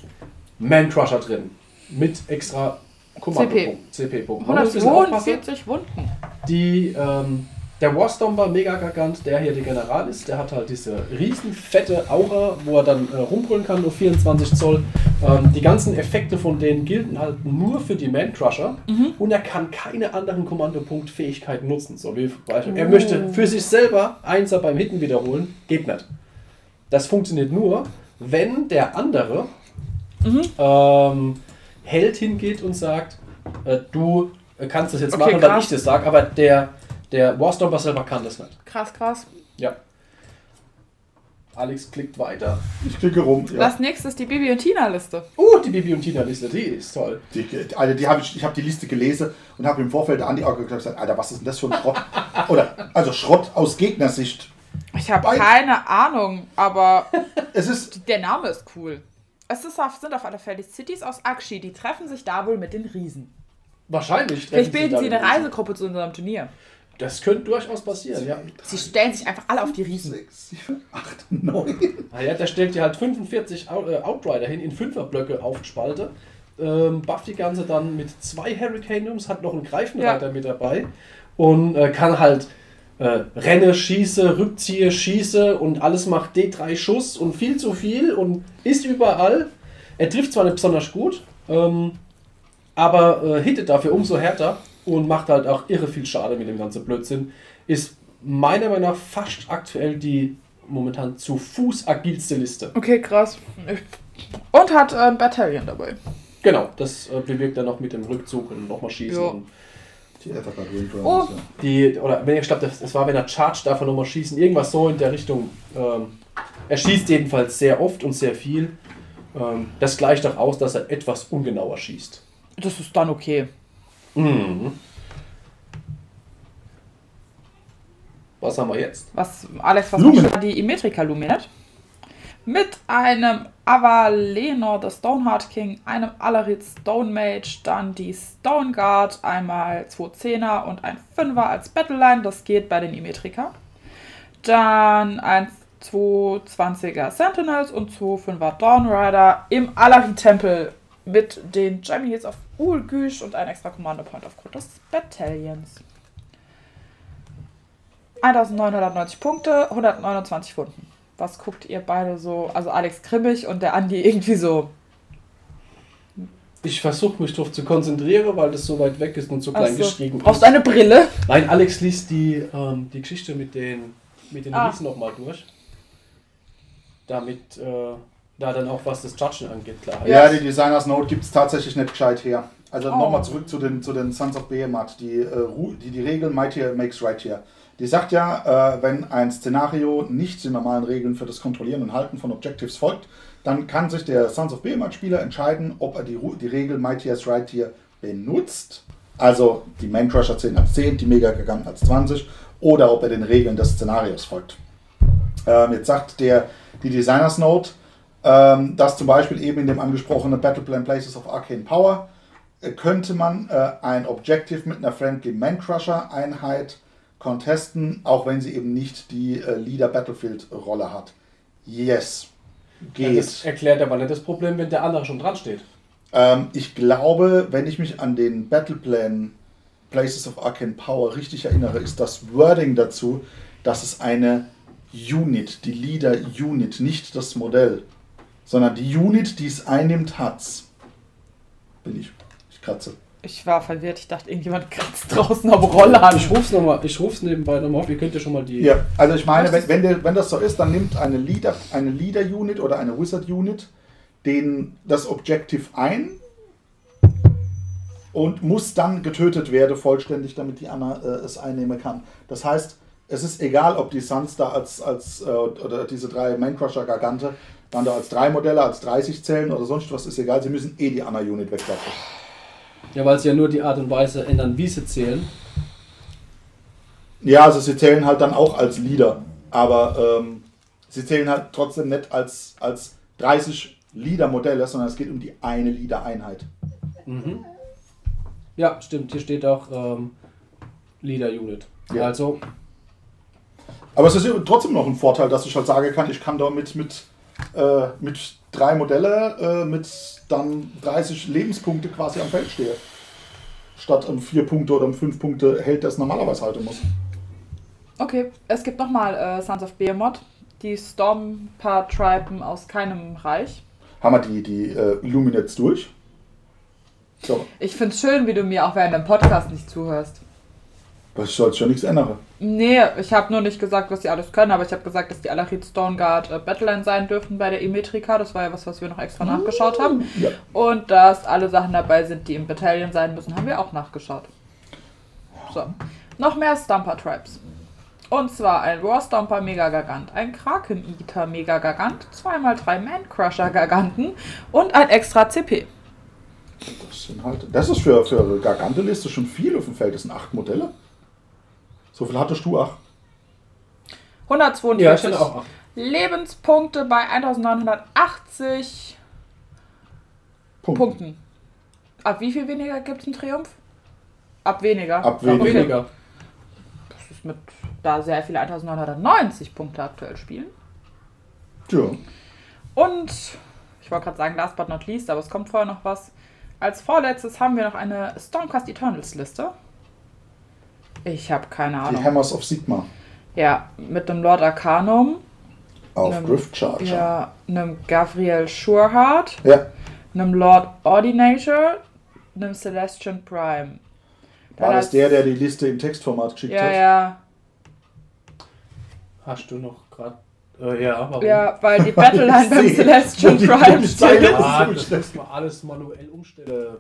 [SPEAKER 4] Man-Crusher drin. Mit extra Kommandopunkt, CP-Punkt. Man muss ein bisschen aufpassen.
[SPEAKER 2] 142 Wunden.
[SPEAKER 4] Die, ähm, der Warstomper, mega gargant, der hier der General ist, der hat halt diese riesen fette Aura, wo er dann äh, rumbrüllen kann, nur 24 Zoll. Ähm, die ganzen Effekte von denen gelten halt nur für die Man-Crusher und er kann keine anderen Kommandopunkt-Fähigkeiten nutzen. So wie Beispiel, er möchte für sich selber Einser beim Hitten wiederholen, geht nicht. Das funktioniert nur, wenn der andere ähm, Held hingeht und sagt, äh, du äh, kannst das jetzt
[SPEAKER 2] Okay,
[SPEAKER 4] machen, weil
[SPEAKER 2] krass.
[SPEAKER 4] ich das sage, aber der, der Warstomper selber kann das nicht.
[SPEAKER 2] Krass, krass.
[SPEAKER 4] Ja. Alex klickt weiter.
[SPEAKER 1] Ich klicke rum. Ja.
[SPEAKER 2] Das nächste ist die Bibi und Tina Liste.
[SPEAKER 4] Uh, die Bibi und Tina Liste, die ist toll.
[SPEAKER 1] Die, also die hab ich ich habe die Liste gelesen und habe im Vorfeld an die Augen gesagt, Alter, was ist denn das für ein Schrott? [LAUGHS] Oder, also Schrott aus Gegnersicht.
[SPEAKER 2] Ich habe keine Ahnung, aber [LAUGHS]
[SPEAKER 1] Es ist,
[SPEAKER 2] der Name ist cool. Es ist auf, sind auf alle Fälle die Cities aus Akshi, die treffen sich da wohl mit den Riesen.
[SPEAKER 4] Wahrscheinlich.
[SPEAKER 2] Vielleicht bilden sie
[SPEAKER 4] da
[SPEAKER 2] eine. Reisegruppe zu unserem Turnier.
[SPEAKER 4] Das könnte durchaus passieren, ja.
[SPEAKER 2] Sie stellen sich einfach alle auf die Riesen.
[SPEAKER 1] 6, 7, 8, 9.
[SPEAKER 4] Ah ja, der stellt dir halt 45 Out- äh, Outrider hin, in Fünferblöcke aufgespaltet. Ähm, buff die ganze dann mit zwei Hurricanums, hat noch einen Greifenreiter mit dabei und äh, kann halt äh, Renne, Schieße, Rückziehe, Schieße und alles macht D3 Schuss und viel zu viel und ist überall. Er trifft zwar nicht besonders gut, ähm, aber äh, hittet dafür umso härter und macht halt auch irre viel Schade mit dem ganzen Blödsinn. Ist meiner Meinung nach fast aktuell die momentan zu Fuß agilste Liste.
[SPEAKER 2] Okay, krass. Und hat äh, ein Battalion dabei.
[SPEAKER 4] Genau, das äh, bewirkt er noch mit dem Rückzug und nochmal schießen.
[SPEAKER 2] Ja.
[SPEAKER 4] Und
[SPEAKER 1] Die Etherpad
[SPEAKER 2] Oh.
[SPEAKER 1] ja.
[SPEAKER 4] die, oder wenn ich glaube, das, das war, wenn er charged, darf er nochmal schießen. Irgendwas so in der Richtung. Ähm, er schießt jedenfalls sehr oft und sehr viel. Ähm, das gleicht auch aus, dass er etwas ungenauer schießt.
[SPEAKER 2] Das ist dann okay.
[SPEAKER 4] Mhm. Was haben wir jetzt?
[SPEAKER 2] Was Alex, was
[SPEAKER 1] Lumen.
[SPEAKER 2] macht die Immetrika Luminet? Mit einem Avalenor, the Stoneheart King, einem Alarit Stone Mage, dann die Stone Guard, einmal zwei Zehner und ein Fünfer als Battleline. Das geht bei den Immetrika. Dann ein 220er Sentinels und 2,5er Dawn Rider im Alari-Tempel mit den Jamies auf Ulgüsch und ein extra Commando Point aufgrund des Battalions. 1990 Punkte, 129 Wunden. Was guckt ihr beide so? Also Alex Krimmig und der Andi irgendwie so.
[SPEAKER 4] Ich versuche mich darauf zu konzentrieren, weil das so weit weg ist und so klein
[SPEAKER 2] so.
[SPEAKER 4] geschrieben
[SPEAKER 2] Brauchst du eine Brille?
[SPEAKER 4] Nein, Alex liest die, ähm, die Geschichte mit den, mit den
[SPEAKER 2] Ah.
[SPEAKER 4] Riesen nochmal durch. Damit äh, da dann auch was das Judgen angeht, klar.
[SPEAKER 1] Ja, die Designers Note gibt es tatsächlich nicht gescheit her. Also
[SPEAKER 2] Oh.
[SPEAKER 1] nochmal zurück zu den, zu den Sons of Behemoth, die, äh, die die Regel Mightier makes right here. Die sagt ja, äh, wenn ein Szenario nicht den normalen Regeln für das Kontrollieren und Halten von Objectives folgt, dann kann sich der Sons of Behemoth-Spieler entscheiden, ob er die, Ru- die Regel Mightier is right here benutzt. Also die Man Crusher 10 als 10, die Mega Gigant als 20 oder ob er den Regeln des Szenarios folgt. Ähm, jetzt sagt der, die Designers Note, ähm, dass zum Beispiel eben in dem angesprochenen Battleplan Places of Arcane Power äh, könnte man äh, ein Objective mit einer Friendly Man-Crusher Einheit contesten, auch wenn sie eben nicht die äh, Leader Battlefield Rolle hat. Yes.
[SPEAKER 4] Ja,
[SPEAKER 1] Geht.
[SPEAKER 4] das erklärt aber nicht das Problem, wenn der andere schon dran steht.
[SPEAKER 1] Ähm, ich glaube, wenn ich mich an den Battleplan Places of Arcane Power richtig erinnere, ist das Wording dazu, dass es eine Unit, die Leader Unit, nicht das Modell, sondern die Unit, die es einnimmt, hat's. Bin ich. Ich kratze.
[SPEAKER 2] Ich war verwirrt. Ich dachte, irgendjemand kratzt draußen am Roller.
[SPEAKER 4] Ich ruf's nochmal, ich ruf's nebenbei nochmal auf, ihr könnt ja schon mal die.
[SPEAKER 1] Ja, also ich meine, wenn, wenn, der, wenn das so ist, dann nimmt eine Leader, eine Leader Unit oder eine Wizard Unit den, das Objective ein und muss dann getötet werden vollständig, damit die Anna äh, es einnehmen kann. Das heißt, es ist egal, ob die Suns da als, als äh, oder diese drei Man Crusher Gargante dann da als drei Modelle, als 30 zählen oder sonst was, ist egal, sie müssen eh die Anna Unit weglassen.
[SPEAKER 4] Ja, weil sie ja nur die Art und Weise ändern, wie sie zählen.
[SPEAKER 1] Ja, also sie zählen halt dann auch als Leader, aber ähm, sie zählen halt trotzdem nicht als, als 30 Leader-Modelle, sondern es geht um die eine Leader-Einheit.
[SPEAKER 4] Mhm. Ja, stimmt. Hier steht auch ähm, Leader Unit.
[SPEAKER 1] Ja.
[SPEAKER 4] Also,
[SPEAKER 1] Aber es ist trotzdem noch ein Vorteil, dass ich halt sagen kann, ich kann da mit, mit, äh, mit drei Modelle äh, mit dann 30 Lebenspunkte quasi am Feld stehe. Statt um vier Punkte oder um fünf Punkte hält, das normalerweise halten muss.
[SPEAKER 2] Okay, es gibt nochmal äh, Sons of Behemoth. Die Stormper-Triben aus keinem Reich.
[SPEAKER 1] Haben wir die, die äh, Illuminates durch? So,
[SPEAKER 2] Ich find's schön, wie du mir auch während dem Podcast nicht zuhörst.
[SPEAKER 1] aber ich soll schon nichts ändern.
[SPEAKER 2] Nee, ich habe nur nicht gesagt, was die alles können, aber ich habe gesagt, dass die Alarit Stoneguard äh, Battleline sein dürften bei der Emetrika. Das war ja was, was wir noch extra nachgeschaut haben.
[SPEAKER 1] Ja.
[SPEAKER 2] Und dass alle Sachen dabei sind, die im Battalion sein müssen, haben wir auch nachgeschaut. So. Noch mehr Stomper Tribes. Und zwar ein War Stomper Mega Gargant, ein Kraken Eater Mega Gargant, 2x3 Man Crusher Garganten und ein extra CP.
[SPEAKER 1] Das, sind halt, das ist für, für Gargante-Liste schon viel auf dem Feld. Das sind acht Modelle. So viel hattest du, ach.
[SPEAKER 2] 142
[SPEAKER 4] ja, ich hätte auch acht.
[SPEAKER 2] Lebenspunkte bei 1980
[SPEAKER 1] Punkt.
[SPEAKER 2] Punkten. Ab wie viel weniger gibt es einen Triumph? Ab weniger.
[SPEAKER 1] Ab
[SPEAKER 2] Okay.
[SPEAKER 1] Weniger.
[SPEAKER 2] Das ist mit, da sehr viele 1990 Punkte aktuell spielen.
[SPEAKER 1] Tja.
[SPEAKER 2] Und ich wollte gerade sagen, last but not least, aber es kommt vorher noch was. Als vorletztes haben wir noch eine Stormcast Eternals Liste. Ich habe keine
[SPEAKER 1] Die
[SPEAKER 2] Ahnung.
[SPEAKER 1] Hammers of Sigma
[SPEAKER 2] Ja, mit dem Lord Arcanum,
[SPEAKER 1] auf
[SPEAKER 2] Ähm,
[SPEAKER 1] Grift Charger.
[SPEAKER 2] ja, einem Gabriel Schurhardt,
[SPEAKER 1] ja.
[SPEAKER 2] einem Lord Ordinator, einem Celestian Prime.
[SPEAKER 1] War
[SPEAKER 2] Dann
[SPEAKER 1] das
[SPEAKER 2] als-
[SPEAKER 1] der, der die Liste im Textformat geschickt
[SPEAKER 2] Ja,
[SPEAKER 1] hat?
[SPEAKER 2] ja.
[SPEAKER 4] Hast du noch gerade. Äh, ja, warum?
[SPEAKER 2] Ja, weil die [LAUGHS] Battleline beim Celestian [LAUGHS]
[SPEAKER 1] die-
[SPEAKER 2] Prime
[SPEAKER 1] die
[SPEAKER 2] steht.
[SPEAKER 4] Ah,
[SPEAKER 1] Das
[SPEAKER 4] das muss man alles manuell umstellen.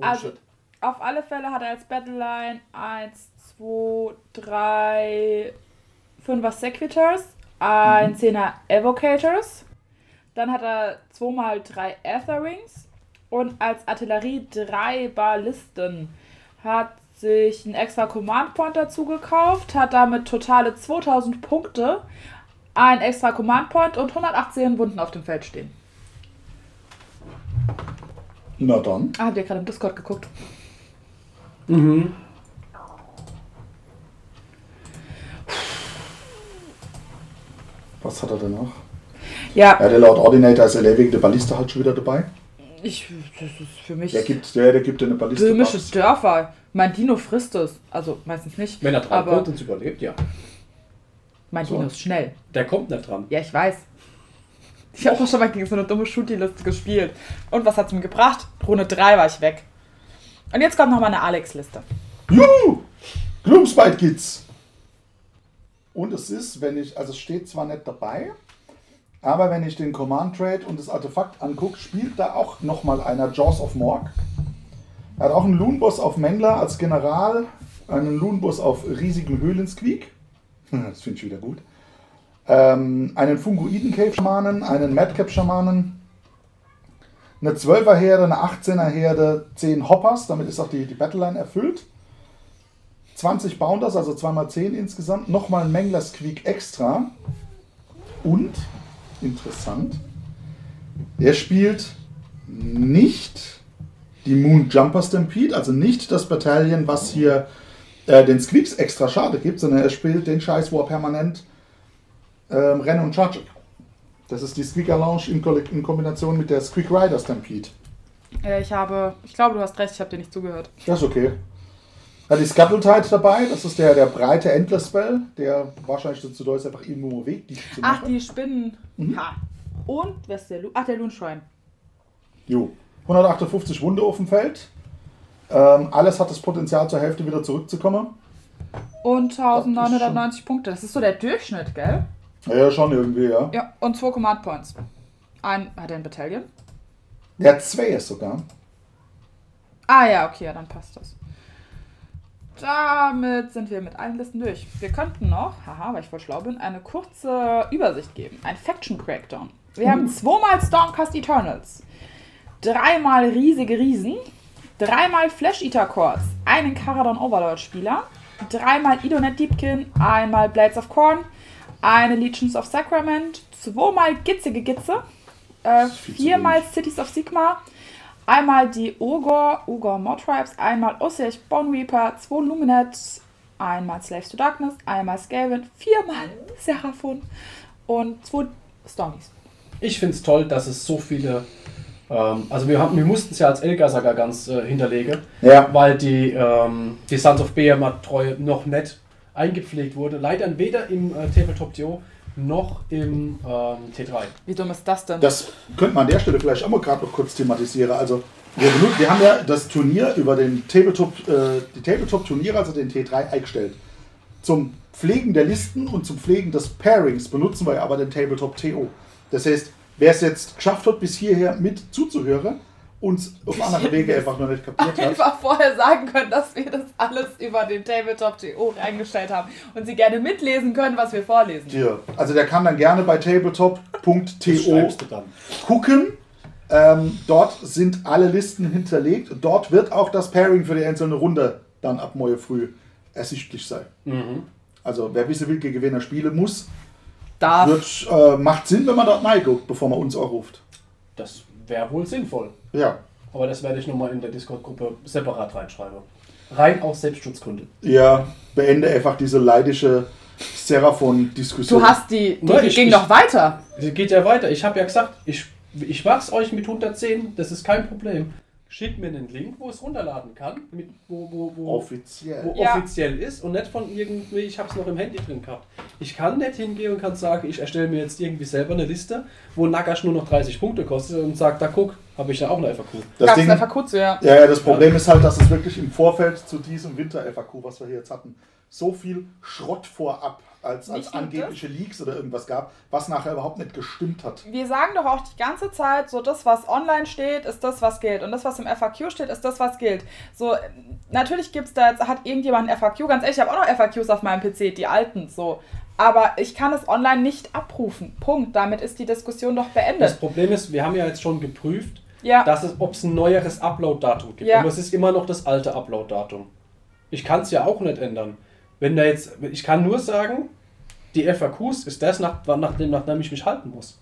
[SPEAKER 2] Also,
[SPEAKER 4] Bullshit.
[SPEAKER 2] Auf alle Fälle hat er als Battleline 1, 2, 3, 5er Sequitors, ein 10er Evocators, dann hat er 2 mal 3 Aetherwings und als Artillerie 3 Ballisten. Hat sich einen extra Command Point dazu gekauft, hat damit totale 2000 Punkte, ein extra Command Point und 118 Wunden auf dem Feld stehen.
[SPEAKER 1] Na dann.
[SPEAKER 2] Ah, habt ihr gerade im Discord geguckt?
[SPEAKER 4] Mhm.
[SPEAKER 1] Was hat er denn noch?
[SPEAKER 2] Ja,
[SPEAKER 1] Ja, der Lord Ordinator ist ja wegen der Balliste halt schon wieder dabei.
[SPEAKER 2] ich, das ist für mich
[SPEAKER 1] Der gibt, der, der gibt dir eine Balliste.
[SPEAKER 2] böhmische. Dörfer. Mein Dino frisst es. Also meistens nicht.
[SPEAKER 4] Wenn er dran
[SPEAKER 2] aber
[SPEAKER 4] kommt und es überlebt, ja.
[SPEAKER 2] mein
[SPEAKER 1] So.
[SPEAKER 2] Dino ist schnell.
[SPEAKER 4] Der kommt nicht dran.
[SPEAKER 2] Ja, ich weiß. Ich habe auch schon mal gegen so eine dumme Shooty-Liste gespielt. Und was hat's mir gebracht? Runde 3 war ich weg. Und jetzt kommt noch mal eine Alex-Liste.
[SPEAKER 1] Juhu! Gloomspite Kids. Und es ist, wenn ich, also es steht zwar nicht dabei, aber wenn ich den Command Trade und das Artefakt angucke, spielt da auch nochmal einer Jaws of Morg. Er hat auch einen Loonboss auf Mengler als General, einen Loonboss auf riesigen Höhlensqueak. [LAUGHS] Das finde ich wieder gut. Ähm, einen Fungoiden Cave Schamanen, einen Madcap Schamanen, eine 12er Herde, eine 18er Herde, 10 Hoppers, damit ist auch die, die Battleline erfüllt. 20 Bounders, also 2x10 insgesamt, nochmal ein Mengler Squeak extra. Und, interessant, er spielt nicht die Moon Jumper Stampede, also nicht das Bataillon, was hier äh, den Squeaks extra schade gibt, sondern er spielt den Scheiß, wo er permanent ähm, Rennen und Charge. Das ist die Squeaker Lounge in, in Kombination mit der Squeak Rider Stampede.
[SPEAKER 2] Äh, ich habe, ich glaube, du hast recht, ich habe dir nicht zugehört.
[SPEAKER 1] Das ist okay. Hat die Scuttle Tide dabei, das ist der, der breite Endless Spell, der wahrscheinlich dazu da ist, einfach irgendwo Weg, die
[SPEAKER 2] Ach, die Spinnen. Ha. Und, wer ist der Lu Ach, der Loonschwein.
[SPEAKER 1] Jo. 158 Wunde auf dem Feld. Ähm, alles hat das Potenzial, zur Hälfte wieder zurückzukommen.
[SPEAKER 2] Und 1990 Punkte. Das ist so der Durchschnitt, gell?
[SPEAKER 1] Ja, schon irgendwie, ja.
[SPEAKER 2] Ja, und zwei Command Points. Ein, hat er ein Bataillon?
[SPEAKER 1] Der hat zwei ist sogar.
[SPEAKER 2] Ah ja, okay, ja, dann passt das. Damit sind wir mit allen Listen durch. Wir könnten noch, haha, weil ich voll schlau bin, eine kurze Übersicht geben. Ein Faction Crackdown. Wir haben zweimal Stormcast Eternals, dreimal riesige Riesen, dreimal Flash Eater Cores, einen Caradon Overlord Spieler, dreimal Idonet Deepkin, einmal Blades of Corn, eine Legions of Sacrament, zweimal Gitzige Gitze, äh, viermal Cities of Sigma, einmal die Ogre, Ogre Mod Tribes, einmal Osage Bone Reaper, zwei Luminets, einmal Slaves to Darkness, einmal Skaven, viermal Seraphon und zwei Stormies.
[SPEAKER 4] Ich finde es toll, dass es so viele. Ähm, also, wir, haben, wir mussten es ja als Elga-Saga ganz äh, hinterlegen,
[SPEAKER 1] Ja.
[SPEAKER 4] weil die, ähm, die Sons of Behemoth-Treue noch nicht eingepflegt wurde. Leider weder im äh, Tabletop TO noch im ähm, T3.
[SPEAKER 2] Wie dumm ist das denn?
[SPEAKER 1] Das könnte man an der Stelle vielleicht auch mal gerade noch kurz thematisieren. Also, wir, wir haben ja das Turnier über den Tabletop, äh, die Tabletop-Turniere, also den T3, eingestellt. Zum Pflegen der Listen und zum Pflegen des Pairings benutzen wir aber den Tabletop TO. Das heißt, wer es jetzt geschafft hat, bis hierher mit zuzuhören, uns auf andere Wege einfach noch nicht kapiert hat.
[SPEAKER 2] einfach vorher sagen können, dass wir das alles über den Tabletop.to eingestellt haben und sie gerne mitlesen können, was wir vorlesen.
[SPEAKER 1] Hier. Also der kann dann gerne bei tabletop.to gucken. Ähm, dort sind alle Listen hinterlegt. Dort wird auch das Pairing für die einzelne Runde dann ab morgen früh ersichtlich sein.
[SPEAKER 4] Mhm.
[SPEAKER 1] Also wer wissen will, gegen wen er spielen muss,
[SPEAKER 2] Darf.
[SPEAKER 1] wird, äh, macht Sinn, wenn man dort reinguckt, bevor man uns auch ruft.
[SPEAKER 4] Das wäre wohl sinnvoll.
[SPEAKER 1] Ja.
[SPEAKER 4] Aber das werde ich nochmal in der Discord-Gruppe separat reinschreiben. Rein aus Selbstschutzgründe.
[SPEAKER 1] Ja, beende einfach diese leidische Seraphon-Diskussion.
[SPEAKER 2] Du hast die, die,
[SPEAKER 4] Nein,
[SPEAKER 2] die
[SPEAKER 4] ich-
[SPEAKER 2] ging
[SPEAKER 4] ich-
[SPEAKER 2] noch weiter.
[SPEAKER 4] Es geht ja weiter. Ich habe ja gesagt, ich, ich mach's euch mit 110, das ist kein Problem. Schickt mir einen Link, wo es runterladen kann, mit, wo, wo, wo,
[SPEAKER 1] offiziell.
[SPEAKER 4] wo
[SPEAKER 2] Ja.
[SPEAKER 4] offiziell ist und nicht von irgendwie, ich habe es noch im Handy drin gehabt. Ich kann nicht hingehen und kann sagen, ich erstelle mir jetzt irgendwie selber eine Liste, wo Nagash nur noch 30 Punkte kostet und sage, da guck, habe ich ja auch eine FAQ.
[SPEAKER 1] Das
[SPEAKER 2] Gab's
[SPEAKER 1] Ding,
[SPEAKER 2] einfach kurz, ja.
[SPEAKER 1] Ja, ja, das Problem ist halt, dass es wirklich im Vorfeld zu diesem Winter-FAQ, was wir hier jetzt hatten, so viel Schrott vorab als, als angebliche Leaks oder irgendwas gab, was nachher überhaupt nicht gestimmt hat.
[SPEAKER 2] Wir sagen doch auch die ganze Zeit, so das, was online steht, ist das, was gilt. Und das, was im FAQ steht, ist das, was gilt. So, natürlich gibt's da jetzt, hat irgendjemand ein FAQ, ganz ehrlich, ich habe auch noch FAQs auf meinem PC, die alten, so. Aber ich kann es online nicht abrufen. Punkt. Damit ist die Diskussion doch
[SPEAKER 4] Das
[SPEAKER 2] beendet.
[SPEAKER 4] Problem ist, wir haben ja jetzt schon geprüft,
[SPEAKER 2] Ja.
[SPEAKER 4] dass es, ob es ein neueres Upload-Datum gibt.
[SPEAKER 2] Ja.
[SPEAKER 4] Aber es ist immer noch das alte Upload-Datum. Ich kann es ja auch nicht ändern. Wenn da jetzt, ich kann nur sagen, die FAQs ist das, nach, nachdem, nachdem ich mich halten muss.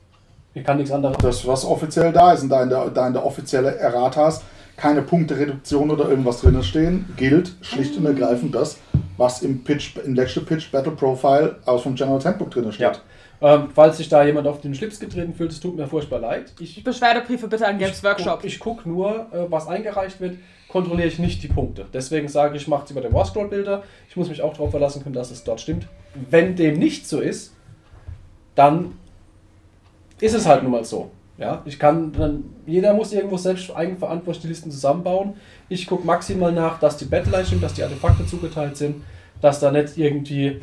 [SPEAKER 4] Ich kann nichts anderes.
[SPEAKER 1] Das, was offiziell da ist und da in der, da in der offizielle Erratas keine Punktereduktion oder irgendwas drin stehen, gilt schlicht und ergreifend das was im Pitch, im letzten Pitch Battle Profile aus dem General Handbook drin steht.
[SPEAKER 4] Ähm, falls sich da jemand auf den Schlips getreten fühlt, es tut mir furchtbar leid. Ich,
[SPEAKER 2] Beschwerdebriefe bitte an Games Workshop.
[SPEAKER 4] Guck, ich gucke nur, äh, was eingereicht wird, kontrolliere ich nicht die Punkte. Deswegen sage ich, ich mache es über den Warscroll-Bilder. Ich muss mich auch darauf verlassen können, dass es dort stimmt. Wenn dem nicht so ist, dann ist es halt nun mal so. Ja, ich kann dann, jeder muss irgendwo selbst eigenverantwortlich die Listen zusammenbauen. Ich gucke maximal nach, dass die Battleline stimmt, dass die Artefakte zugeteilt sind, dass da nicht irgendwie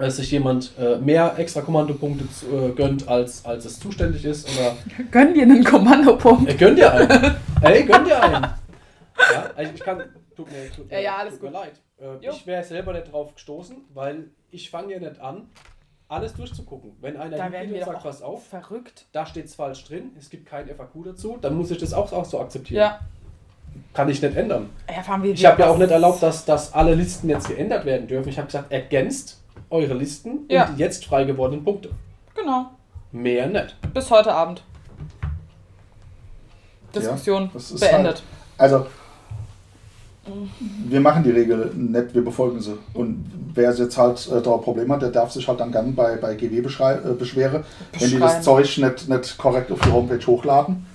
[SPEAKER 4] äh, sich jemand äh, mehr extra Kommandopunkte äh, gönnt, als, als es zuständig ist. Oder [LAUGHS]
[SPEAKER 2] Gönn dir einen Kommandopunkt.
[SPEAKER 4] Ey, gönn dir einen. [LAUGHS] Ey, gönn dir einen. Ja, also ich kann. Tut mir, tut mir,
[SPEAKER 2] Ja, ja, alles
[SPEAKER 4] tut mir
[SPEAKER 2] gut.
[SPEAKER 4] leid. Äh, ich wäre selber nicht drauf gestoßen, weil ich fange ja nicht an, alles durchzugucken. Wenn einer
[SPEAKER 2] Da
[SPEAKER 4] hingeht und sagt, pass auf,
[SPEAKER 2] verrückt.
[SPEAKER 4] da steht's falsch drin, es gibt kein FAQ dazu, dann muss ich das auch, auch so akzeptieren.
[SPEAKER 2] Ja.
[SPEAKER 4] Kann ich nicht ändern.
[SPEAKER 2] Ja,
[SPEAKER 4] Ich habe ja auch nicht erlaubt, dass, dass alle Listen jetzt geändert werden dürfen. Ich habe gesagt, ergänzt eure Listen
[SPEAKER 2] Ja.
[SPEAKER 4] und die jetzt frei gewordenen Punkte.
[SPEAKER 2] Genau.
[SPEAKER 4] Mehr nicht.
[SPEAKER 2] Bis heute Abend. Diskussion
[SPEAKER 1] das ist
[SPEAKER 2] beendet.
[SPEAKER 1] Also, wir machen die Regel nicht, wir befolgen sie. Und wer jetzt halt äh, da ein Problem hat, der darf sich halt dann gerne bei, bei GW äh, beschweren, wenn die das. Zeug nicht, nicht korrekt auf die Homepage hochladen.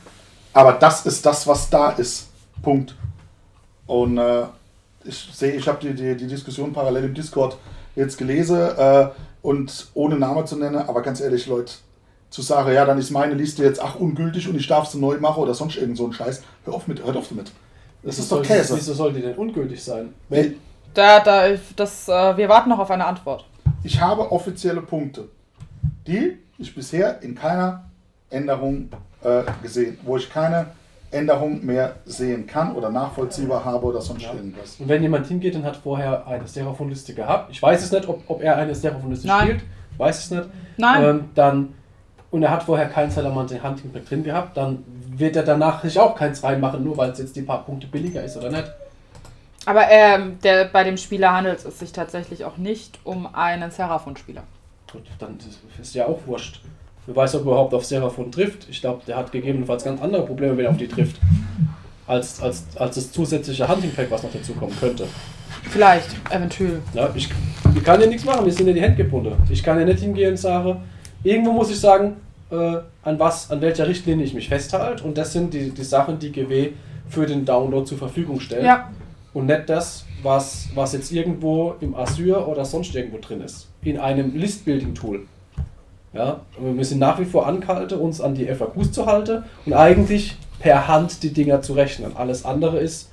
[SPEAKER 1] Aber das ist das, was da ist. Punkt. Und äh, ich sehe, ich habe die, die, die Diskussion parallel im Discord jetzt gelesen äh, und ohne Name zu nennen, aber ganz ehrlich, Leute, zu sagen, ja, dann ist meine Liste jetzt ach ungültig und ich darf sie neu machen oder sonst irgend so ein Scheiß, hör auf mit, hört auf damit. Das ist doch Käse.
[SPEAKER 4] Wieso soll die denn ungültig sein?
[SPEAKER 1] Wenn,
[SPEAKER 2] Da, da, das, äh, wir warten noch auf eine Antwort.
[SPEAKER 1] ich habe offizielle Punkte, die ich bisher in keiner Änderung äh, gesehen, wo ich keine Änderung mehr sehen kann oder nachvollziehbar habe oder sonst irgendwas.
[SPEAKER 4] Und wenn jemand hingeht und hat vorher eine Seraphon-Liste gehabt, ich weiß es nicht, ob, ob er eine Seraphon-Liste
[SPEAKER 2] Nein.
[SPEAKER 4] spielt, weiß es nicht,
[SPEAKER 2] Nein.
[SPEAKER 4] ähm, dann, und er hat vorher keinen Salamandra Hunting Pack drin gehabt, dann wird er danach sich auch keins reinmachen, nur weil es jetzt die paar Punkte billiger ist oder nicht.
[SPEAKER 2] Aber ähm, der, bei dem Spieler handelt es sich tatsächlich auch nicht um einen Seraphon-Spieler.
[SPEAKER 4] Gut, dann ist- ist ja auch wurscht. Wer weiß, ob er überhaupt auf Seraphon trifft. Ich glaube, der hat gegebenenfalls ganz andere Probleme, wenn er auf die trifft. Als, als, als das zusätzliche Hunting Pack, was noch dazukommen könnte.
[SPEAKER 2] Vielleicht, eventuell.
[SPEAKER 4] Ja, ich, ich kann ja nichts machen, wir sind ja die Hände gebunden. Ich kann ja nicht hingehen und sagen, irgendwo muss ich sagen, äh, an was, an welcher Richtlinie ich mich festhalte. Und das sind die, die Sachen, die GW für den Download zur Verfügung stellt.
[SPEAKER 2] Ja,
[SPEAKER 4] Und nicht das, was, was jetzt irgendwo im Azure oder sonst irgendwo drin ist. In einem List-Building-Tool. Ja, wir sind nach wie vor angehalten, uns an die FAQs zu halten und eigentlich per Hand die Dinger zu rechnen. Alles andere ist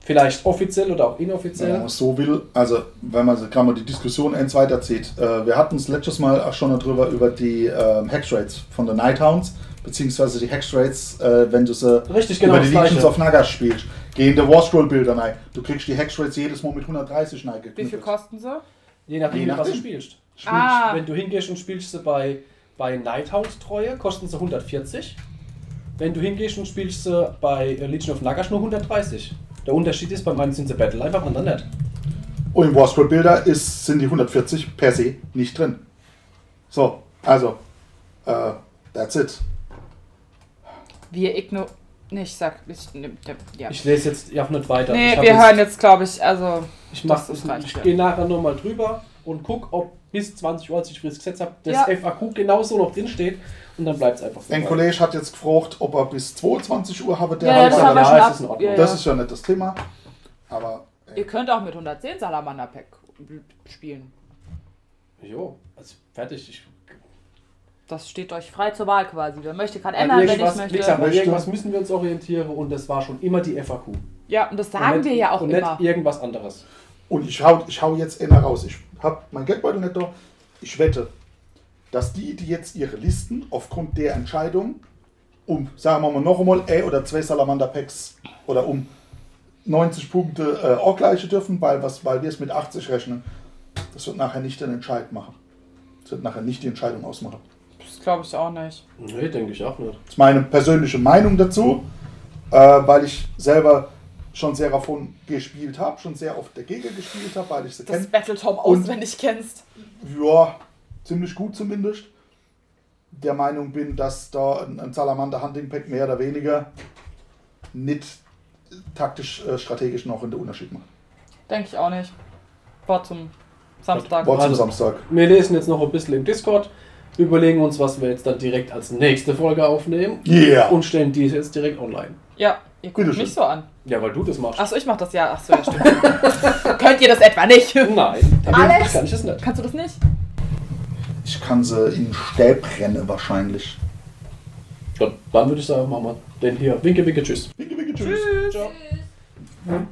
[SPEAKER 4] vielleicht offiziell oder auch
[SPEAKER 1] Wenn
[SPEAKER 4] inoffiziell.
[SPEAKER 1] man es so will, also wenn man gerade mal die Diskussion eins weiterzieht, äh, wir hatten es letztes Mal auch schon darüber über die ähm, Hexrates von den Nighthounds, beziehungsweise die Hexrates, äh, wenn du sie
[SPEAKER 4] Richtig, genau
[SPEAKER 1] über die
[SPEAKER 4] Gleiche.
[SPEAKER 1] of Nagas spielst. Geh in der Warscroll-Bilder rein. Du kriegst die Hexrates jedes Mal mit 130 rein
[SPEAKER 2] wie viel kosten sie?
[SPEAKER 4] Je nachdem,
[SPEAKER 1] Je
[SPEAKER 4] was du
[SPEAKER 1] nachdem.
[SPEAKER 4] spielst. Spielst
[SPEAKER 2] Ah.
[SPEAKER 4] Wenn du hingehst und spielst sie bei, bei Nighthound-Treue, kosten sie 140. Wenn du hingehst und spielst sie bei Legion of Nagash nur 130. Der Unterschied ist, beim einen sind sie Battle Life, beim anderen nicht.
[SPEAKER 1] Und im Warscroll-Bilder ist- sind die 140 per se nicht drin. So, also, äh, that's it.
[SPEAKER 2] Wir igno... Nee, ich sag... Ich, ne, ja.
[SPEAKER 4] Ich lese jetzt auch nicht weiter.
[SPEAKER 2] nee, wir hören jetzt, glaube ich, also...
[SPEAKER 4] Ich, mach,
[SPEAKER 2] das
[SPEAKER 4] ich, ich
[SPEAKER 2] ja.
[SPEAKER 4] gehe nachher nochmal drüber und guck, ob bis 20 Uhr, als ich frisches Gesetz habe, das
[SPEAKER 2] Ja.
[SPEAKER 4] FAQ genauso noch drin steht und dann bleibt es einfach so.
[SPEAKER 1] Ein Kollege hat jetzt gefragt, ob er bis 22 Uhr habe. Der
[SPEAKER 2] Ja,
[SPEAKER 1] hat
[SPEAKER 2] ja, das
[SPEAKER 1] gesagt,
[SPEAKER 2] haben wir
[SPEAKER 4] ja,
[SPEAKER 2] schon
[SPEAKER 4] es
[SPEAKER 2] ab...
[SPEAKER 4] ist in Ordnung.
[SPEAKER 2] Ja,
[SPEAKER 1] das ist ja nicht das Thema. Aber äh,
[SPEAKER 2] Ihr könnt auch mit 110 Salamander-Pack spielen.
[SPEAKER 4] Jo, also fertig. Ich,
[SPEAKER 2] Das steht euch frei zur Wahl quasi. Wer möchte, kann
[SPEAKER 4] an
[SPEAKER 2] ändern, wenn ich möchte.
[SPEAKER 1] Möchte.
[SPEAKER 4] irgendwas müssen wir uns orientieren und das war schon immer die FAQ.
[SPEAKER 2] Ja, und das
[SPEAKER 4] und
[SPEAKER 2] sagen
[SPEAKER 4] nicht,
[SPEAKER 2] wir ja auch
[SPEAKER 4] und
[SPEAKER 2] immer.
[SPEAKER 4] nicht irgendwas anderes.
[SPEAKER 1] Und ich hau, ich hau jetzt einer raus. Ich habe mein Geldbeutel nicht da. Ich wette, dass die, die jetzt ihre Listen aufgrund der Entscheidung um, sagen wir mal, noch einmal ein oder zwei Salamander-Packs oder um 90 Punkte äh, auch gleiche dürfen, weil, was, weil wir es mit 80 rechnen, das wird nachher nicht den Entscheid machen. Das wird nachher nicht die Entscheidung ausmachen.
[SPEAKER 2] Das glaube ich auch nicht.
[SPEAKER 4] Nee, denke ich auch nicht.
[SPEAKER 1] Das ist meine persönliche Meinung dazu, äh, weil ich selber schon sehr davon gespielt habe, schon sehr oft dagegen gespielt habe, weil ich sie
[SPEAKER 2] Das
[SPEAKER 1] kenne.
[SPEAKER 2] Battletop
[SPEAKER 1] Und-
[SPEAKER 2] auswendig kennst.
[SPEAKER 1] Ja, ziemlich gut zumindest. Der Meinung bin, dass da ein, ein Salamander Hunting Pack mehr oder weniger nicht taktisch, äh, strategisch noch einen Unterschied macht.
[SPEAKER 2] Denke ich auch nicht. War zum Samstag.
[SPEAKER 1] War zum
[SPEAKER 4] Also-
[SPEAKER 1] Samstag.
[SPEAKER 4] Wir lesen jetzt noch ein bisschen im Discord, überlegen uns, was wir jetzt dann direkt als nächste Folge aufnehmen
[SPEAKER 1] Yeah.
[SPEAKER 4] und stellen diese jetzt direkt online.
[SPEAKER 2] Ja, ihr guckt mich so an.
[SPEAKER 4] Ja, weil du das machst.
[SPEAKER 2] Achso, ich mach das ja. Achso, ja, stimmt. [LAUGHS] Könnt ihr das etwa nicht?
[SPEAKER 4] Nein,
[SPEAKER 2] Alex?
[SPEAKER 4] kann ich das nicht.
[SPEAKER 2] Kannst du das nicht?
[SPEAKER 1] Ich kann sie in Stäbrennen wahrscheinlich.
[SPEAKER 4] Gut, dann würde ich sagen, machen wir den hier. Winke, winke, tschüss.
[SPEAKER 1] Winke, winke, tschüss.
[SPEAKER 2] Tschüss.
[SPEAKER 4] Ciao.
[SPEAKER 3] Tschüss.